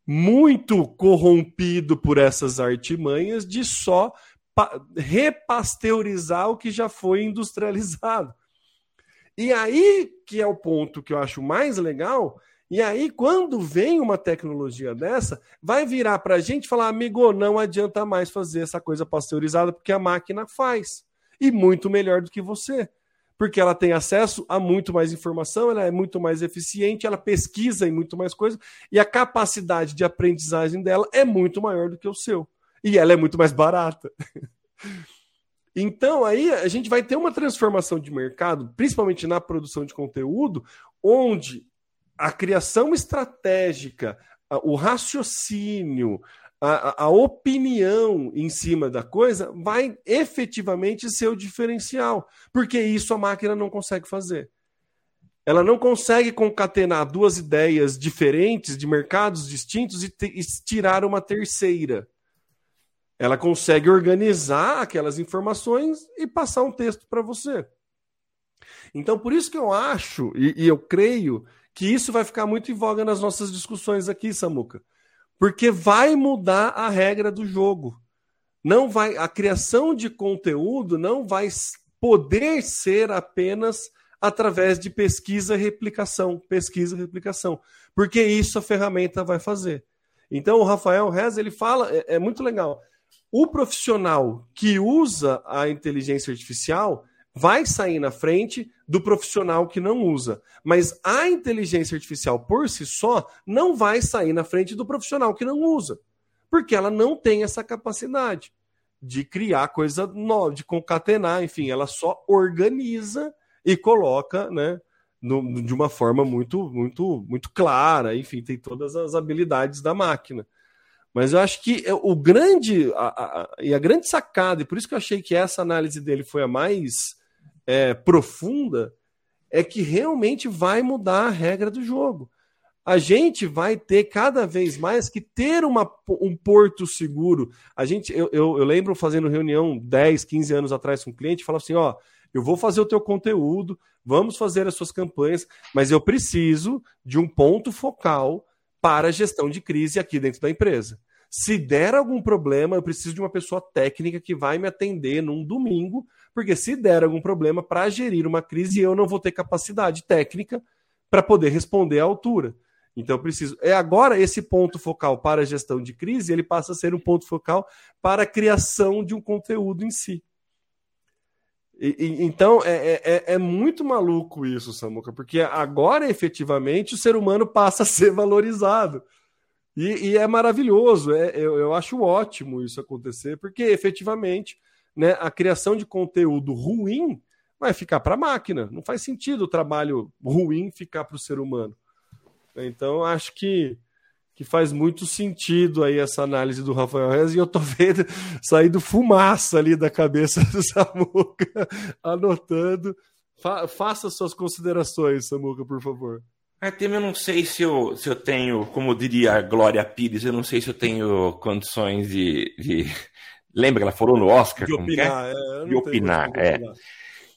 muito corrompido por essas artimanhas de só repasteurizar o que já foi industrializado. E aí que é o ponto que eu acho mais legal. E aí, quando vem uma tecnologia dessa, vai virar para a gente falar, amigo, não adianta mais fazer essa coisa pasteurizada, porque a máquina faz. E muito melhor do que você porque ela tem acesso a muito mais informação, ela é muito mais eficiente, ela pesquisa em muito mais coisas e a capacidade de aprendizagem dela é muito maior do que o seu. E ela é muito mais barata. Então, aí a gente vai ter uma transformação de mercado, principalmente na produção de conteúdo, onde a criação estratégica, o raciocínio, a, a, opinião em cima da coisa vai efetivamente ser o diferencial, porque isso a máquina não consegue fazer. Ela não consegue concatenar duas ideias diferentes de mercados distintos e, te, e tirar uma terceira. Ela consegue organizar aquelas informações e passar um texto para você. Então, por isso que eu acho e, e eu creio que isso vai ficar muito em voga nas nossas discussões aqui, Samuca porque vai mudar a regra do jogo. Não vai, a criação de conteúdo não vai poder ser apenas através de pesquisa replicação, pesquisa replicação, porque isso a ferramenta vai fazer. Então o Rafael Rez ele fala é, é muito legal. O profissional que usa a inteligência artificial vai sair na frente do profissional que não usa. Mas a inteligência artificial por si só não vai sair na frente do profissional que não usa, porque ela não tem essa capacidade de criar coisa nova, de concatenar, enfim, ela só organiza e coloca, né, no, de uma forma muito, muito, muito clara, enfim, tem todas as habilidades da máquina. Mas eu acho que o grande a, a, e a grande sacada, e por isso que eu achei que essa análise dele foi a mais é, profunda é que realmente vai mudar a regra do jogo. A gente vai ter cada vez mais que ter uma, um porto seguro. A gente, eu, eu, eu lembro fazendo reunião 10, 15 anos atrás com um cliente, falava assim: ó, eu vou fazer o teu conteúdo, vamos fazer as suas campanhas, mas eu preciso de um ponto focal para a gestão de crise aqui dentro da empresa. Se der algum problema, eu preciso de uma pessoa técnica que vai me atender num domingo porque se der algum problema para gerir uma crise, eu não vou ter capacidade técnica para poder responder à altura. Então, eu preciso. É agora esse ponto focal para a gestão de crise, ele passa a ser um ponto focal para a criação de um conteúdo em si. E, e, então, é, é, é, é muito maluco isso, Samuca, porque agora, efetivamente, o ser humano passa a ser valorizado. E, e é maravilhoso, é, eu, eu acho ótimo isso acontecer, porque efetivamente né, a criação de conteúdo ruim vai ficar para a máquina. Não faz sentido o trabalho ruim ficar para o ser humano. Então, acho que, que faz muito sentido aí essa análise do Rafael Reis e eu tô vendo saindo fumaça ali da cabeça do Samuca, anotando. Fa faça suas considerações, Samuca, por favor. Artem, eu não sei se eu, se eu tenho, como diria a Glória Pires, eu não sei se eu tenho condições de, de Lembra que ela falou no Oscar? De é? opinar, é? de opinar, é.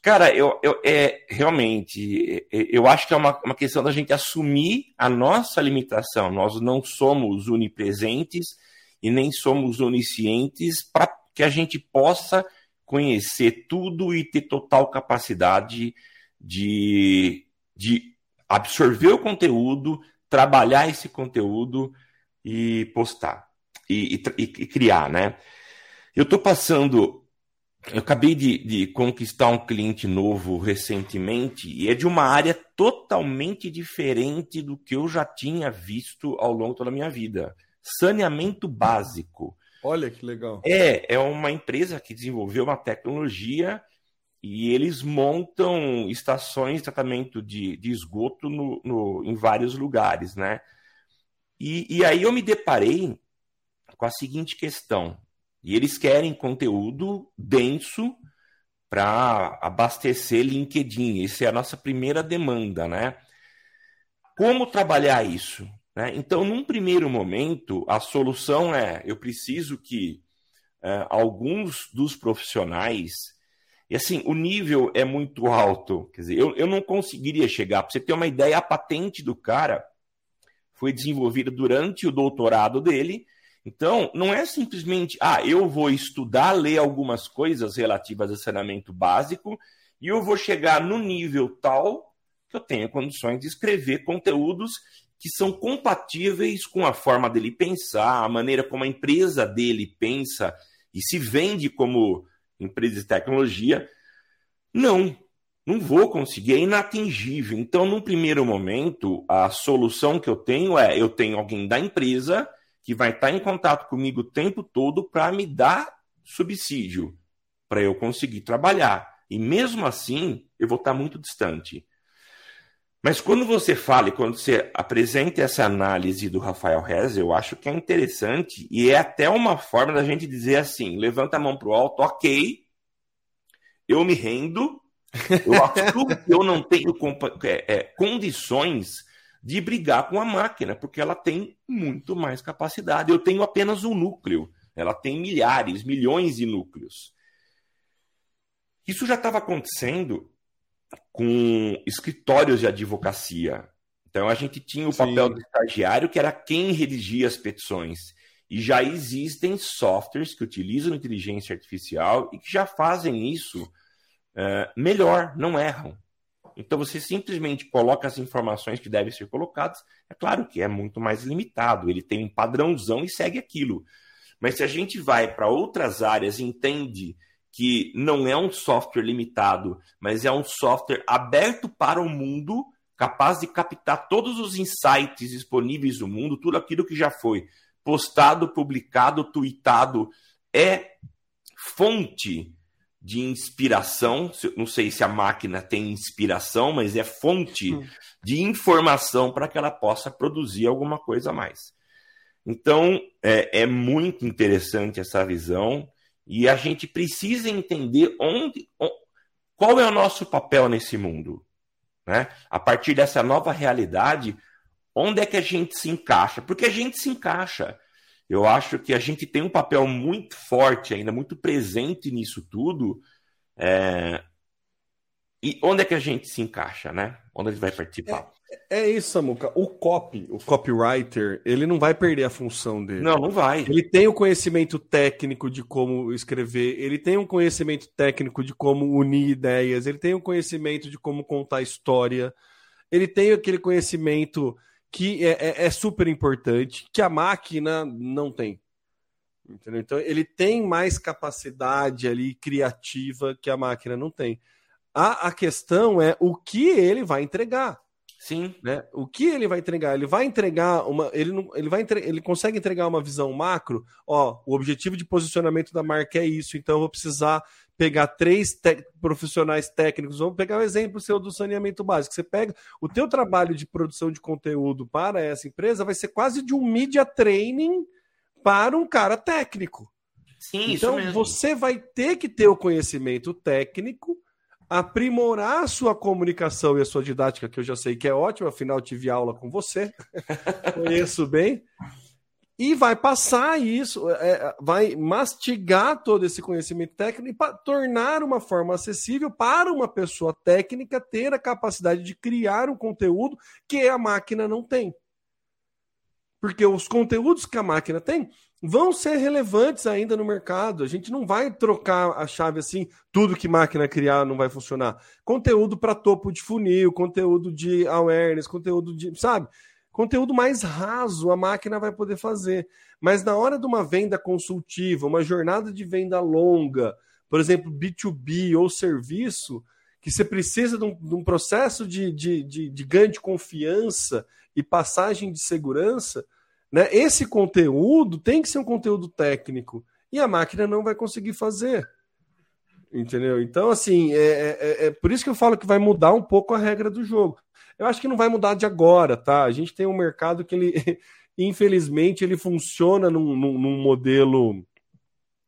Cara, eu, eu é, realmente, eu acho que é uma, uma questão da gente assumir a nossa limitação. Nós não somos onipresentes e nem somos oniscientes para que a gente possa conhecer tudo e ter total capacidade de, de absorver o conteúdo, trabalhar esse conteúdo e postar e, e, e criar, né? Eu estou passando. Eu acabei de, de, conquistar um cliente novo recentemente e é de uma área totalmente diferente do que eu já tinha visto ao longo da minha vida. Saneamento básico. Olha que legal. É, é uma empresa que desenvolveu uma tecnologia e eles montam estações de tratamento de, de esgoto no, no, em vários lugares, né? E, e aí eu me deparei com a seguinte questão. E eles querem conteúdo denso para abastecer LinkedIn. Essa é a nossa primeira demanda, né? Como trabalhar isso? Né? Então, num primeiro momento, a solução é: eu preciso que é, alguns dos profissionais. E assim, o nível é muito alto. Quer dizer, eu, eu não conseguiria chegar. Para você ter uma ideia, a patente do cara foi desenvolvida durante o doutorado dele então, não é simplesmente, ah, eu vou estudar, ler algumas coisas relativas a saneamento básico e eu vou chegar no nível tal que eu tenha condições de escrever conteúdos que são compatíveis com a forma dele pensar, a maneira como a empresa dele pensa e se vende como empresa de tecnologia. Não, não vou conseguir, é inatingível. Então, num primeiro momento, a solução que eu tenho é: eu tenho alguém da empresa que vai estar em contato comigo o tempo todo para me dar subsídio, para eu conseguir trabalhar. E mesmo assim, eu vou estar muito distante. Mas quando você fala e quando você apresenta essa análise do Rafael Rez, eu acho que é interessante e é até uma forma da gente dizer assim: levanta a mão para o alto, ok, eu me rendo, eu assumo que eu não tenho é, é, condições de brigar com a máquina, porque ela tem muito mais capacidade. Eu tenho apenas um núcleo, ela tem milhares, milhões de núcleos. Isso já estava acontecendo com escritórios de advocacia. Então a gente tinha o papel Sim. do estagiário, que era quem redigia as petições. E já existem softwares que utilizam inteligência artificial e que já fazem isso uh, melhor, não erram. Então você simplesmente coloca as informações que devem ser colocadas. É claro que é muito mais limitado, ele tem um padrãozão e segue aquilo. Mas se a gente vai para outras áreas e entende que não é um software limitado, mas é um software aberto para o mundo, capaz de captar todos os insights disponíveis no mundo, tudo aquilo que já foi postado, publicado, tweetado, é fonte de inspiração. Não sei se a máquina tem inspiração, mas é fonte hum. de informação para que ela possa produzir alguma coisa a mais. Então, é, é muito interessante essa visão. E a gente precisa entender onde, qual é o nosso papel nesse mundo. Né? A partir dessa nova realidade, onde é que a gente se encaixa? Porque a gente se encaixa. Eu acho que a gente tem um papel muito forte ainda, muito presente nisso tudo. É... E onde é que a gente se encaixa, né? Onde a gente vai participar? É, isso, Samuca. O copy, o copywriter, ele não vai perder a função dele. Não, não vai. Ele tem o conhecimento técnico de como escrever, ele tem um conhecimento técnico de como unir ideias, ele tem um conhecimento de como contar história, ele tem aquele conhecimento que é, é, é super importante, que a máquina não tem. Entendeu? Então, ele tem mais capacidade ali criativa que a máquina não tem. A, a questão é o que ele vai entregar. Sim. Né? O que ele vai entregar? Ele vai entregar uma. Ele, não, ele, vai entre, ele consegue entregar uma visão macro. Ó, o objetivo de posicionamento da marca é isso, então eu vou precisar pegar três te profissionais técnicos. Vamos pegar o um exemplo seu do saneamento básico. Você pega o teu trabalho de produção de conteúdo para essa empresa, vai ser quase de um media training para um cara técnico. Sim, então você vai ter que ter o conhecimento técnico aprimorar a sua comunicação e a sua didática, que eu já sei que é ótimo, afinal tive aula com você, conheço bem, e vai passar isso, é, é vai mastigar todo esse conhecimento técnico e tornar uma forma acessível para uma pessoa técnica ter a capacidade de criar um conteúdo que a máquina não tem. Porque os conteúdos que a máquina tem vão ser relevantes ainda no mercado. A gente não vai trocar a chave assim, tudo que máquina criar não vai funcionar. Conteúdo para topo de funil, conteúdo de awareness, conteúdo de, sabe? Conteúdo mais raso a máquina vai poder fazer. Mas na hora de uma venda consultiva, uma jornada de venda longa, por exemplo, B2B ou serviço, que você precisa de um, de um processo de, de, de, de ganho de confiança e passagem de segurança, né? Esse conteúdo tem que ser um conteúdo técnico e a máquina não vai conseguir fazer. Entendeu? Então, assim, é, é, é, é, por isso que eu falo que vai mudar um pouco a regra do jogo. Eu acho que não vai mudar de agora, tá? A gente tem um mercado que ele, infelizmente, ele funciona num, num, num modelo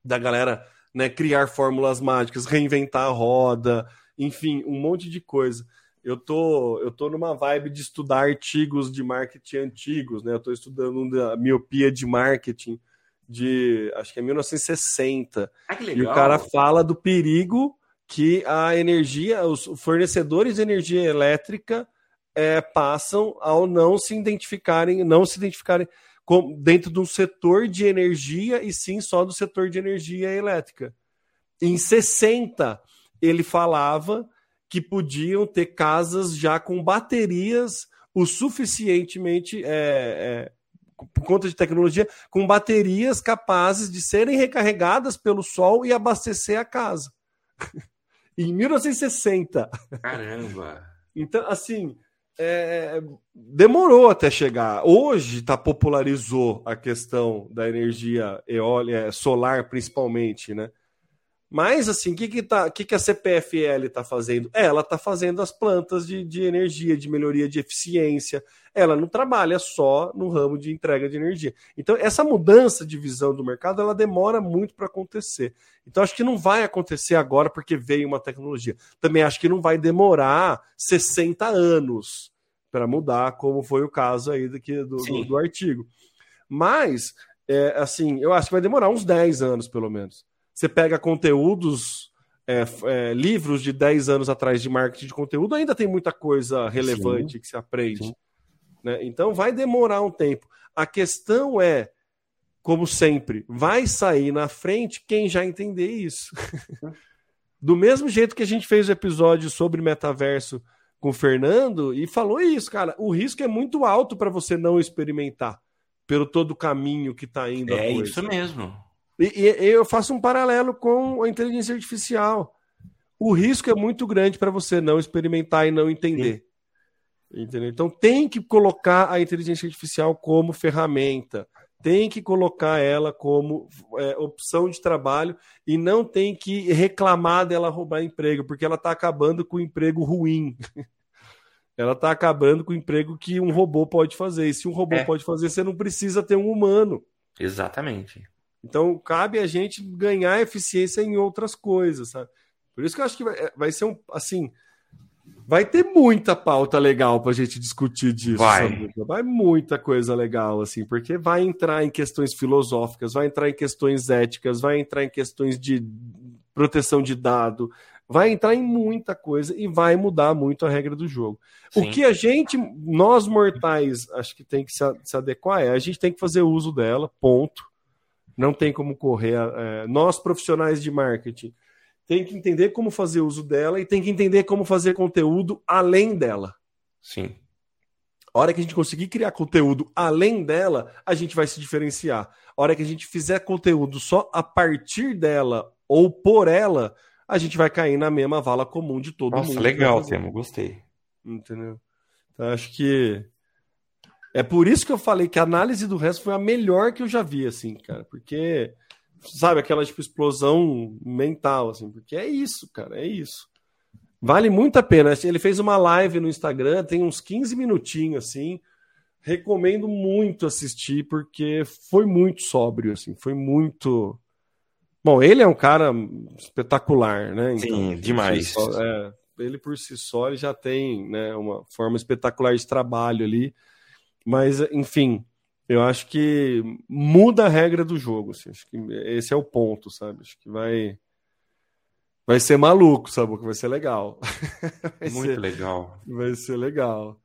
da galera né, criar fórmulas mágicas, reinventar a roda, enfim, um monte de coisa eu tô, eu tô numa vibe de estudar artigos de marketing antigos, né? Eu tô estudando a miopia de marketing de, acho que é 1960. Ah, que legal. E o cara fala do perigo que a energia, os fornecedores de energia elétrica é, passam ao não se identificarem, não se identificarem com, dentro de um setor de energia e sim só do setor de energia elétrica. Em 60 ele falava que podiam ter casas já com baterias o suficientemente, é, é, por conta de tecnologia, com baterias capazes de serem recarregadas pelo sol e abastecer a casa. em 1960. Caramba! então, assim, é, demorou até chegar. Hoje tá, popularizou a questão da energia eólica, solar principalmente, né? Mas, assim, o que, que, tá, que, que a CPFL está fazendo? Ela está fazendo as plantas de, de energia, de melhoria de eficiência. Ela não trabalha só no ramo de entrega de energia. Então, essa mudança de visão do mercado, ela demora muito para acontecer. Então, acho que não vai acontecer agora porque veio uma tecnologia. Também acho que não vai demorar 60 anos para mudar, como foi o caso aí do, do, do artigo. Mas, é, assim, eu acho que vai demorar uns 10 anos, pelo menos. Você pega conteúdos, é, é, livros de 10 anos atrás de marketing de conteúdo, ainda tem muita coisa relevante Sim. que se aprende. Né? Então vai demorar um tempo. A questão é, como sempre, vai sair na frente quem já entender isso. Do mesmo jeito que a gente fez o episódio sobre metaverso com o Fernando e falou isso, cara. O risco é muito alto para você não experimentar pelo todo o caminho que está indo. É isso mesmo. E, e, eu faço um paralelo com a inteligência artificial. O risco é muito grande para você não experimentar e não entender. Entendeu? Então tem que colocar a inteligência artificial como ferramenta, tem que colocar ela como é, opção de trabalho e não tem que reclamar dela roubar emprego, porque ela está acabando com o emprego ruim. ela está acabando com o emprego que um robô pode fazer. E se um robô é. pode fazer, você não precisa ter um humano. Exatamente. Então, cabe a gente ganhar eficiência em outras coisas, sabe? Por isso que eu acho que vai, é, vai ser um, assim, vai ter muita pauta legal para a gente discutir disso. Vai. Sabe? Vai muita coisa legal, assim, porque vai entrar em questões filosóficas, vai entrar em questões éticas, vai entrar em questões de proteção de dado, vai entrar em muita coisa e vai mudar muito a regra do jogo. Sim. O que a gente, nós mortais, acho que tem que se, se adequar é a gente tem que fazer uso dela, ponto não tem como correr. É, nós, profissionais de marketing, tem que entender como fazer uso dela e tem que entender como fazer conteúdo além dela. Sim. A hora que a gente conseguir criar conteúdo além dela, a gente vai se diferenciar. A hora que a gente fizer conteúdo só a partir dela ou por ela, a gente vai cair na mesma vala comum de todo Nossa, mundo. Nossa, legal, Temo, gostei. Entendeu? Então, acho que é por isso que eu falei que a análise do resto foi a melhor que eu já vi, assim, cara. Porque, sabe, aquela tipo, explosão mental, assim, porque é isso, cara, é isso. Vale muito a pena. Ele fez uma live no Instagram, tem uns 15 minutinhos, assim. Recomendo muito assistir, porque foi muito sóbrio, assim, foi muito. Bom, ele é um cara espetacular, né? Então, Sim, demais. Só, é, ele por si só ele já tem né, uma forma espetacular de trabalho ali. Mas, enfim, eu acho que muda a regra do jogo. Assim, acho que esse é o ponto, sabe? Acho que vai. Vai ser maluco, sabe? Vai ser legal. vai Muito ser, legal. Vai ser legal.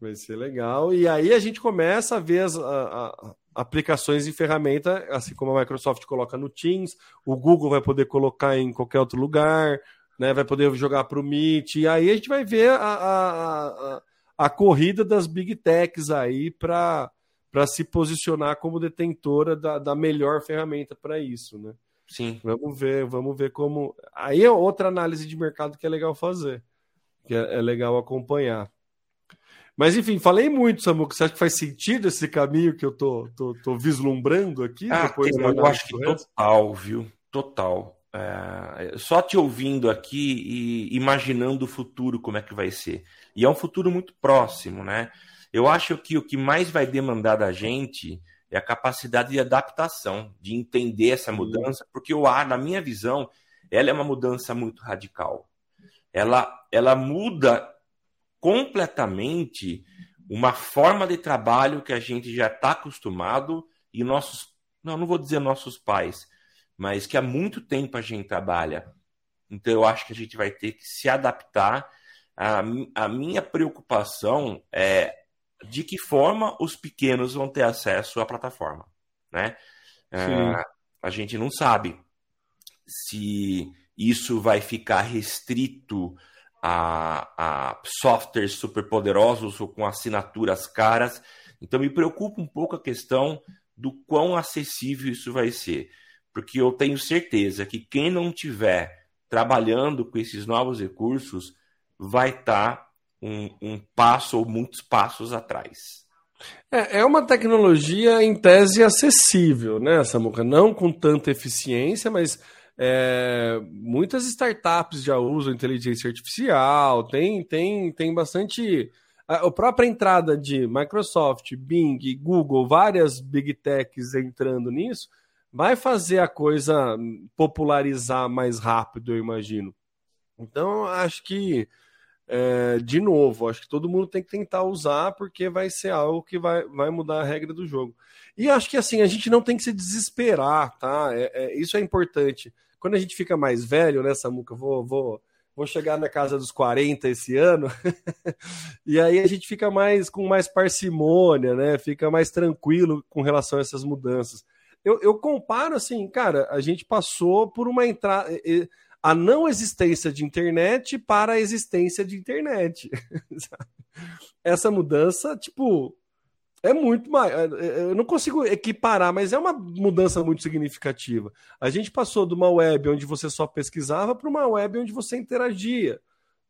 Vai ser legal. E aí a gente começa a ver as a, a, aplicações e ferramenta, assim como a Microsoft coloca no Teams, o Google vai poder colocar em qualquer outro lugar, né? Vai poder jogar para o Meet. E aí a gente vai ver a, a a corrida das big techs aí para se posicionar como detentora da, da melhor ferramenta para isso, né? Sim. Vamos ver, vamos ver como. Aí é outra análise de mercado que é legal fazer, que é, é legal acompanhar. Mas enfim, falei muito, Samuco. Você acha que faz sentido esse caminho que eu tô, tô, tô vislumbrando aqui? Ah, depois eu, eu acho que total, viu? Total. É, só te ouvindo aqui e imaginando o futuro, como é que vai ser. E é um futuro muito próximo, né? Eu acho que o que mais vai demandar da gente é a capacidade de adaptação, de entender essa mudança, porque o ar, na minha visão, ela é uma mudança muito radical. Ela, ela muda completamente uma forma de trabalho que a gente já está acostumado e nossos, não, não vou dizer nossos pais, mas que há muito tempo a gente trabalha. Então eu acho que a gente vai ter que se adaptar. A, a minha preocupação é de que forma os pequenos vão ter acesso à plataforma, né? É, a gente não sabe se isso vai ficar restrito a, a softwares superpoderosos ou com assinaturas caras. Então me preocupa um pouco a questão do quão acessível isso vai ser porque eu tenho certeza que quem não tiver trabalhando com esses novos recursos vai estar tá um, um, passo ou muitos passos atrás. É, é, uma tecnologia em tese acessível, né, Samuca? Não com tanta eficiência, mas É, muitas startups já usam inteligência artificial, tem, tem, tem bastante. A, a própria entrada de Microsoft, Bing, Google, várias big techs entrando nisso, vai fazer a coisa popularizar mais rápido, eu imagino. Então, acho que, é, de novo, acho que todo mundo tem que tentar usar, porque vai ser algo que vai, vai mudar a regra do jogo. E acho que assim, a gente não tem que se desesperar, tá? É, é, isso é importante. Quando a gente fica mais velho, né, Samuca? Vou, vou, vou chegar na casa dos 40 esse ano, e aí a gente fica mais com mais parcimônia, né? Fica mais tranquilo com relação a essas mudanças. Eu, eu comparo assim, cara, a gente passou por uma entrada. A não existência de internet para a existência de internet. Essa mudança, tipo, é muito mais. É, é, eu não consigo equiparar, mas é uma mudança muito significativa. A gente passou de uma web onde você só pesquisava para uma web onde você interagia.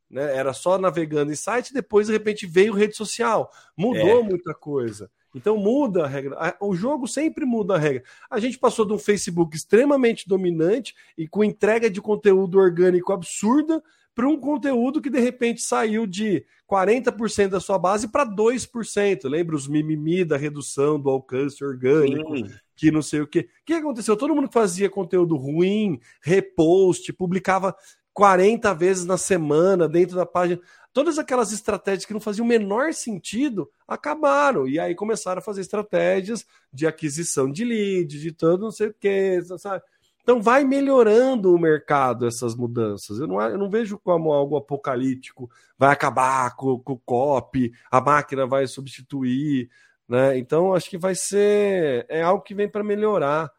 Né? Era só navegando em site, depois de repente veio rede social. Mudou é. muita coisa. Então muda a regra. O jogo sempre muda a regra. A gente passou de um Facebook extremamente dominante e com entrega de conteúdo orgânico absurda para um conteúdo que de repente saiu de 40% da sua base para 2%. Lembra os mimimi da redução do alcance orgânico, Sim. que não sei o quê. O que aconteceu? Todo mundo fazia conteúdo ruim, repost, publicava 40 vezes na semana dentro da página. Todas aquelas estratégias que não faziam o menor sentido acabaram. E aí começaram a fazer estratégias de aquisição de leads, de todo não sei o sabe? Então vai melhorando o mercado essas mudanças. Eu não, eu não vejo como algo apocalíptico, vai acabar com, com o COP, a máquina vai substituir. Né? Então acho que vai ser é algo que vem para melhorar,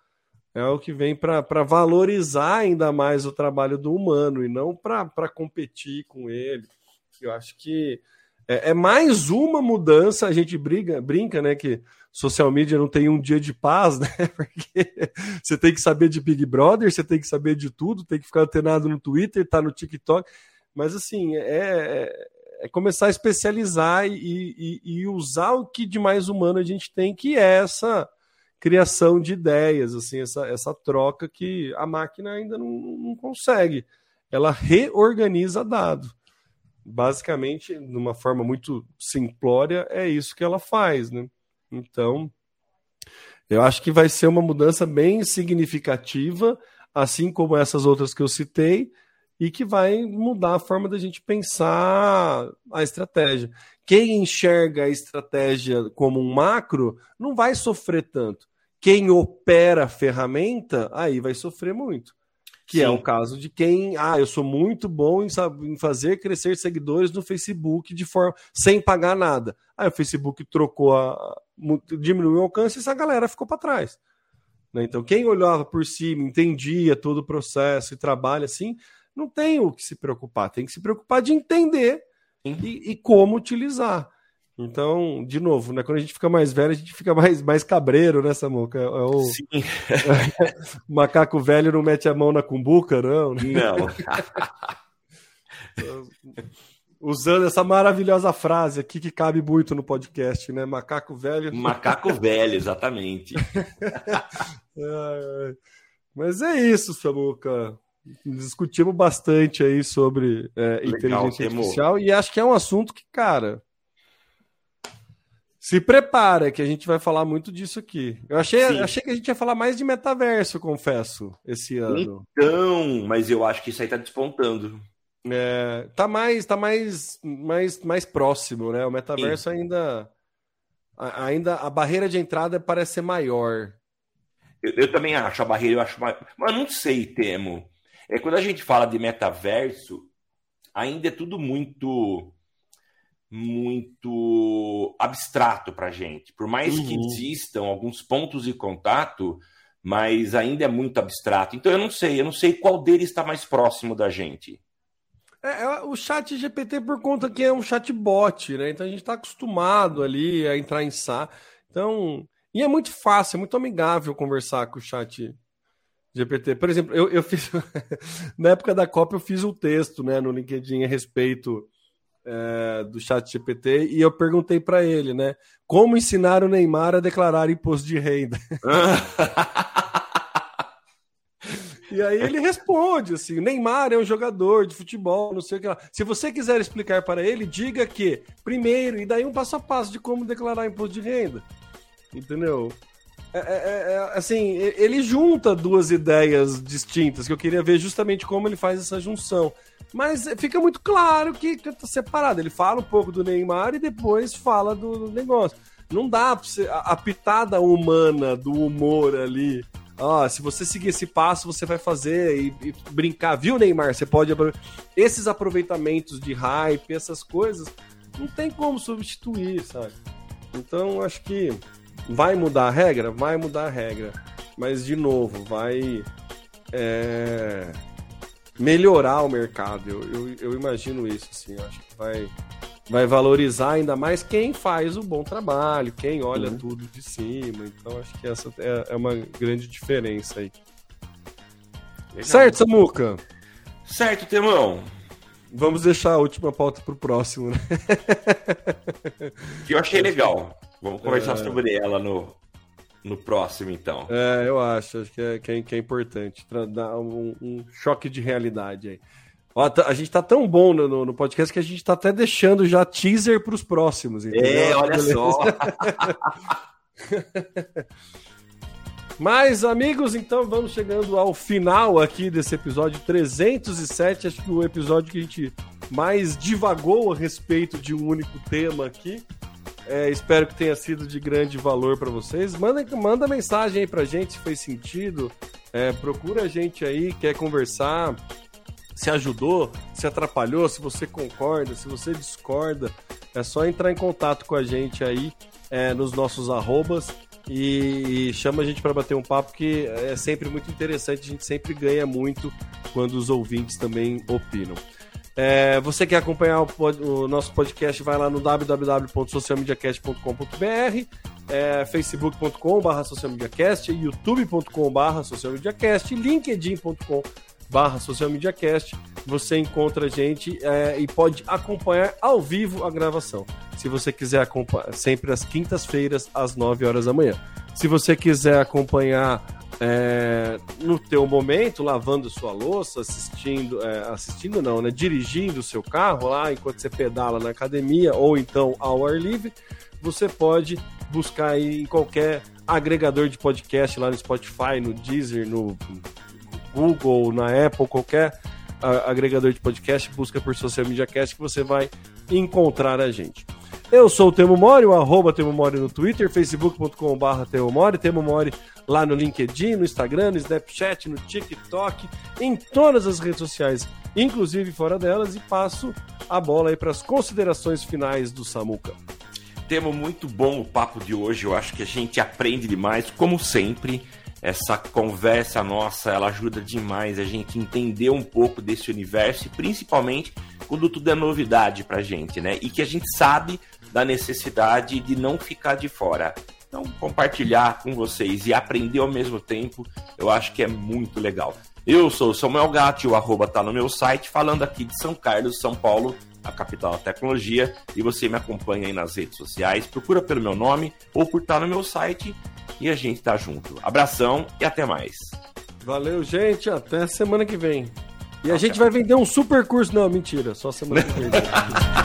é algo que vem para valorizar ainda mais o trabalho do humano e não para competir com ele. Eu acho que é, é, mais uma mudança. A gente briga, brinca, né? Que social media não tem um dia de paz, né? Porque você tem que saber de Big Brother, você tem que saber de tudo, tem que ficar antenado no Twitter, tá no TikTok. Mas assim, é, é, é começar a especializar e, e, e, usar o que de mais humano a gente tem, que é essa criação de ideias, assim, essa, essa troca que a máquina ainda não, não consegue. Ela reorganiza dado basicamente, de uma forma muito simplória, é isso que ela faz, né? Então, eu acho que vai ser uma mudança bem significativa, assim como essas outras que eu citei, e que vai mudar a forma da gente pensar a estratégia. Quem enxerga a estratégia como um macro não vai sofrer tanto. Quem opera a ferramenta, aí vai sofrer muito que Sim. é o caso de quem, ah, eu sou muito bom em, em, fazer crescer seguidores no Facebook de forma sem pagar nada. Aí o Facebook trocou a diminuiu o alcance e essa galera ficou para trás. Né? Então quem olhava por cima, entendia todo o processo e trabalha assim, não tem o que se preocupar, tem que se preocupar de entender e, e como utilizar. Então, de novo, né? Quando a gente fica mais velho, a gente fica mais, mais cabreiro, né, Samuca? É o, Sim. o macaco velho não mete a mão na cumbuca, não? Não. Usando essa maravilhosa frase aqui que cabe muito no podcast, né? Macaco velho. Macaco velho, exatamente. Mas é isso, Samuca. Discutimos bastante aí sobre é, Legal, inteligência artificial e acho que é um assunto que, cara, se prepara, que a gente vai falar muito disso aqui. Eu achei, achei que a gente ia falar mais de metaverso, confesso, esse ano. Então, mas eu acho que isso aí tá despontando. É, tá mais, tá mais, mais, mais próximo, né? O metaverso Sim. ainda, ainda a barreira de entrada parece ser maior. Eu, eu, também acho a barreira, eu acho mais, mas não sei, Temo. É quando a gente fala de metaverso, ainda é tudo muito muito abstrato para a gente. Por mais uhum. que existam alguns pontos de contato, mas ainda é muito abstrato. Então eu não sei, eu não sei qual deles está mais próximo da gente. É, é, o chat GPT por conta que é um chatbot, né? Então a gente está acostumado ali a entrar em SA. Então, e é muito fácil, é muito amigável conversar com o chat GPT. Por exemplo, eu, eu fiz na época da Copa eu fiz um texto, né, no LinkedIn a respeito é, do chat GPT e eu perguntei para ele, né? Como ensinar o Neymar a declarar imposto de renda? E aí ele responde assim: Neymar é um jogador de futebol, não sei o que lá. Se você quiser explicar para ele, diga que, primeiro, e daí um passo a passo de como declarar imposto de renda. Entendeu? É, é, é, é assim, ele junta duas ideias distintas, que eu queria ver justamente como ele faz essa junção. Mas fica muito claro que tá separado. Ele fala um pouco do Neymar e depois fala do, negócio. Não dá pra. A, a pitada humana do humor ali ó, se você seguir esse passo, você vai fazer e, e, brincar, viu, Neymar? Você pode. Esses aproveitamentos de hype, essas coisas, não tem como substituir, sabe? Então, acho que vai mudar a regra? Vai mudar a regra. Mas, de novo, vai é, melhorar o mercado. Eu, eu, eu imagino isso, assim. Acho que vai vai valorizar ainda mais quem faz o bom trabalho, quem olha uhum. tudo de cima. Então acho que essa é, é uma grande diferença aí. Legal. Certo, Samuca? Certo, Temão. Vamos deixar a última pauta para o próximo, né? Que eu achei legal. Vamos conversar é... sobre ela no, no próximo, então. É, eu acho. Acho que é, que é, que é importante. Dar um, um choque de realidade aí. Ó, tá, a gente tá tão bom no, no, podcast que a gente tá até deixando já teaser para os próximos. Entendeu? É, olha Beleza? só. Mas, amigos, então vamos chegando ao final aqui desse episódio 307. Acho que o episódio que a gente mais divagou a respeito de um único tema aqui. É, espero que tenha sido de grande valor para vocês. Manda, manda mensagem aí pra gente se fez sentido. É, procura a gente aí, quer conversar se ajudou, se atrapalhou, se você concorda, se você discorda, é só entrar em contato com a gente aí é, nos nossos arrobas e, e chama a gente para bater um papo que é sempre muito interessante, a gente sempre ganha muito quando os ouvintes também opinam. É, você quer acompanhar o, pod, o, nosso podcast, vai lá no www.socialmediacast.com.br, é, facebook.com.br socialmediacast, youtube.com.br socialmediacast, linkedin.com.br barra Social Media Cast, você encontra a gente é, e pode acompanhar ao vivo a gravação. Se você quiser acompanhar, sempre às quintas-feiras, às 9 horas da manhã. Se você quiser acompanhar é, no teu momento, lavando sua louça, assistindo, é, assistindo não, né? Dirigindo o seu carro lá enquanto você pedala na academia ou então ao ar livre, você pode buscar aí em qualquer agregador de podcast lá no Spotify, no Deezer, no Google, na Apple, qualquer agregador de podcast, busca por Social Media Cast que você vai encontrar a gente. Eu sou o Temo Mori, o arroba Temo Mori no Twitter, facebook.com.br Temo Mori, Temo Mori lá no LinkedIn, no Instagram, no Snapchat, no TikTok, em todas as redes sociais, inclusive fora delas, e passo a bola aí para as considerações finais do Samuca. Temo muito bom o papo de hoje, eu acho que a gente aprende demais, como sempre essa conversa nossa, ela ajuda demais a gente entender um pouco desse universo e principalmente quando tudo é novidade pra gente, né? E que a gente sabe da necessidade de não ficar de fora. Então, compartilhar com vocês e aprender ao mesmo tempo, eu acho que é muito legal. Eu sou Samuel Gatti, o arroba tá no meu site, falando aqui de São Carlos, São Paulo, a capital da tecnologia, e você me acompanha aí nas redes sociais, procura pelo meu nome ou por estar no meu site e a gente tá junto. Abração e até mais. Valeu, gente. Até semana que vem. E a gente vai vender um super curso. Não, mentira. Só semana que vem.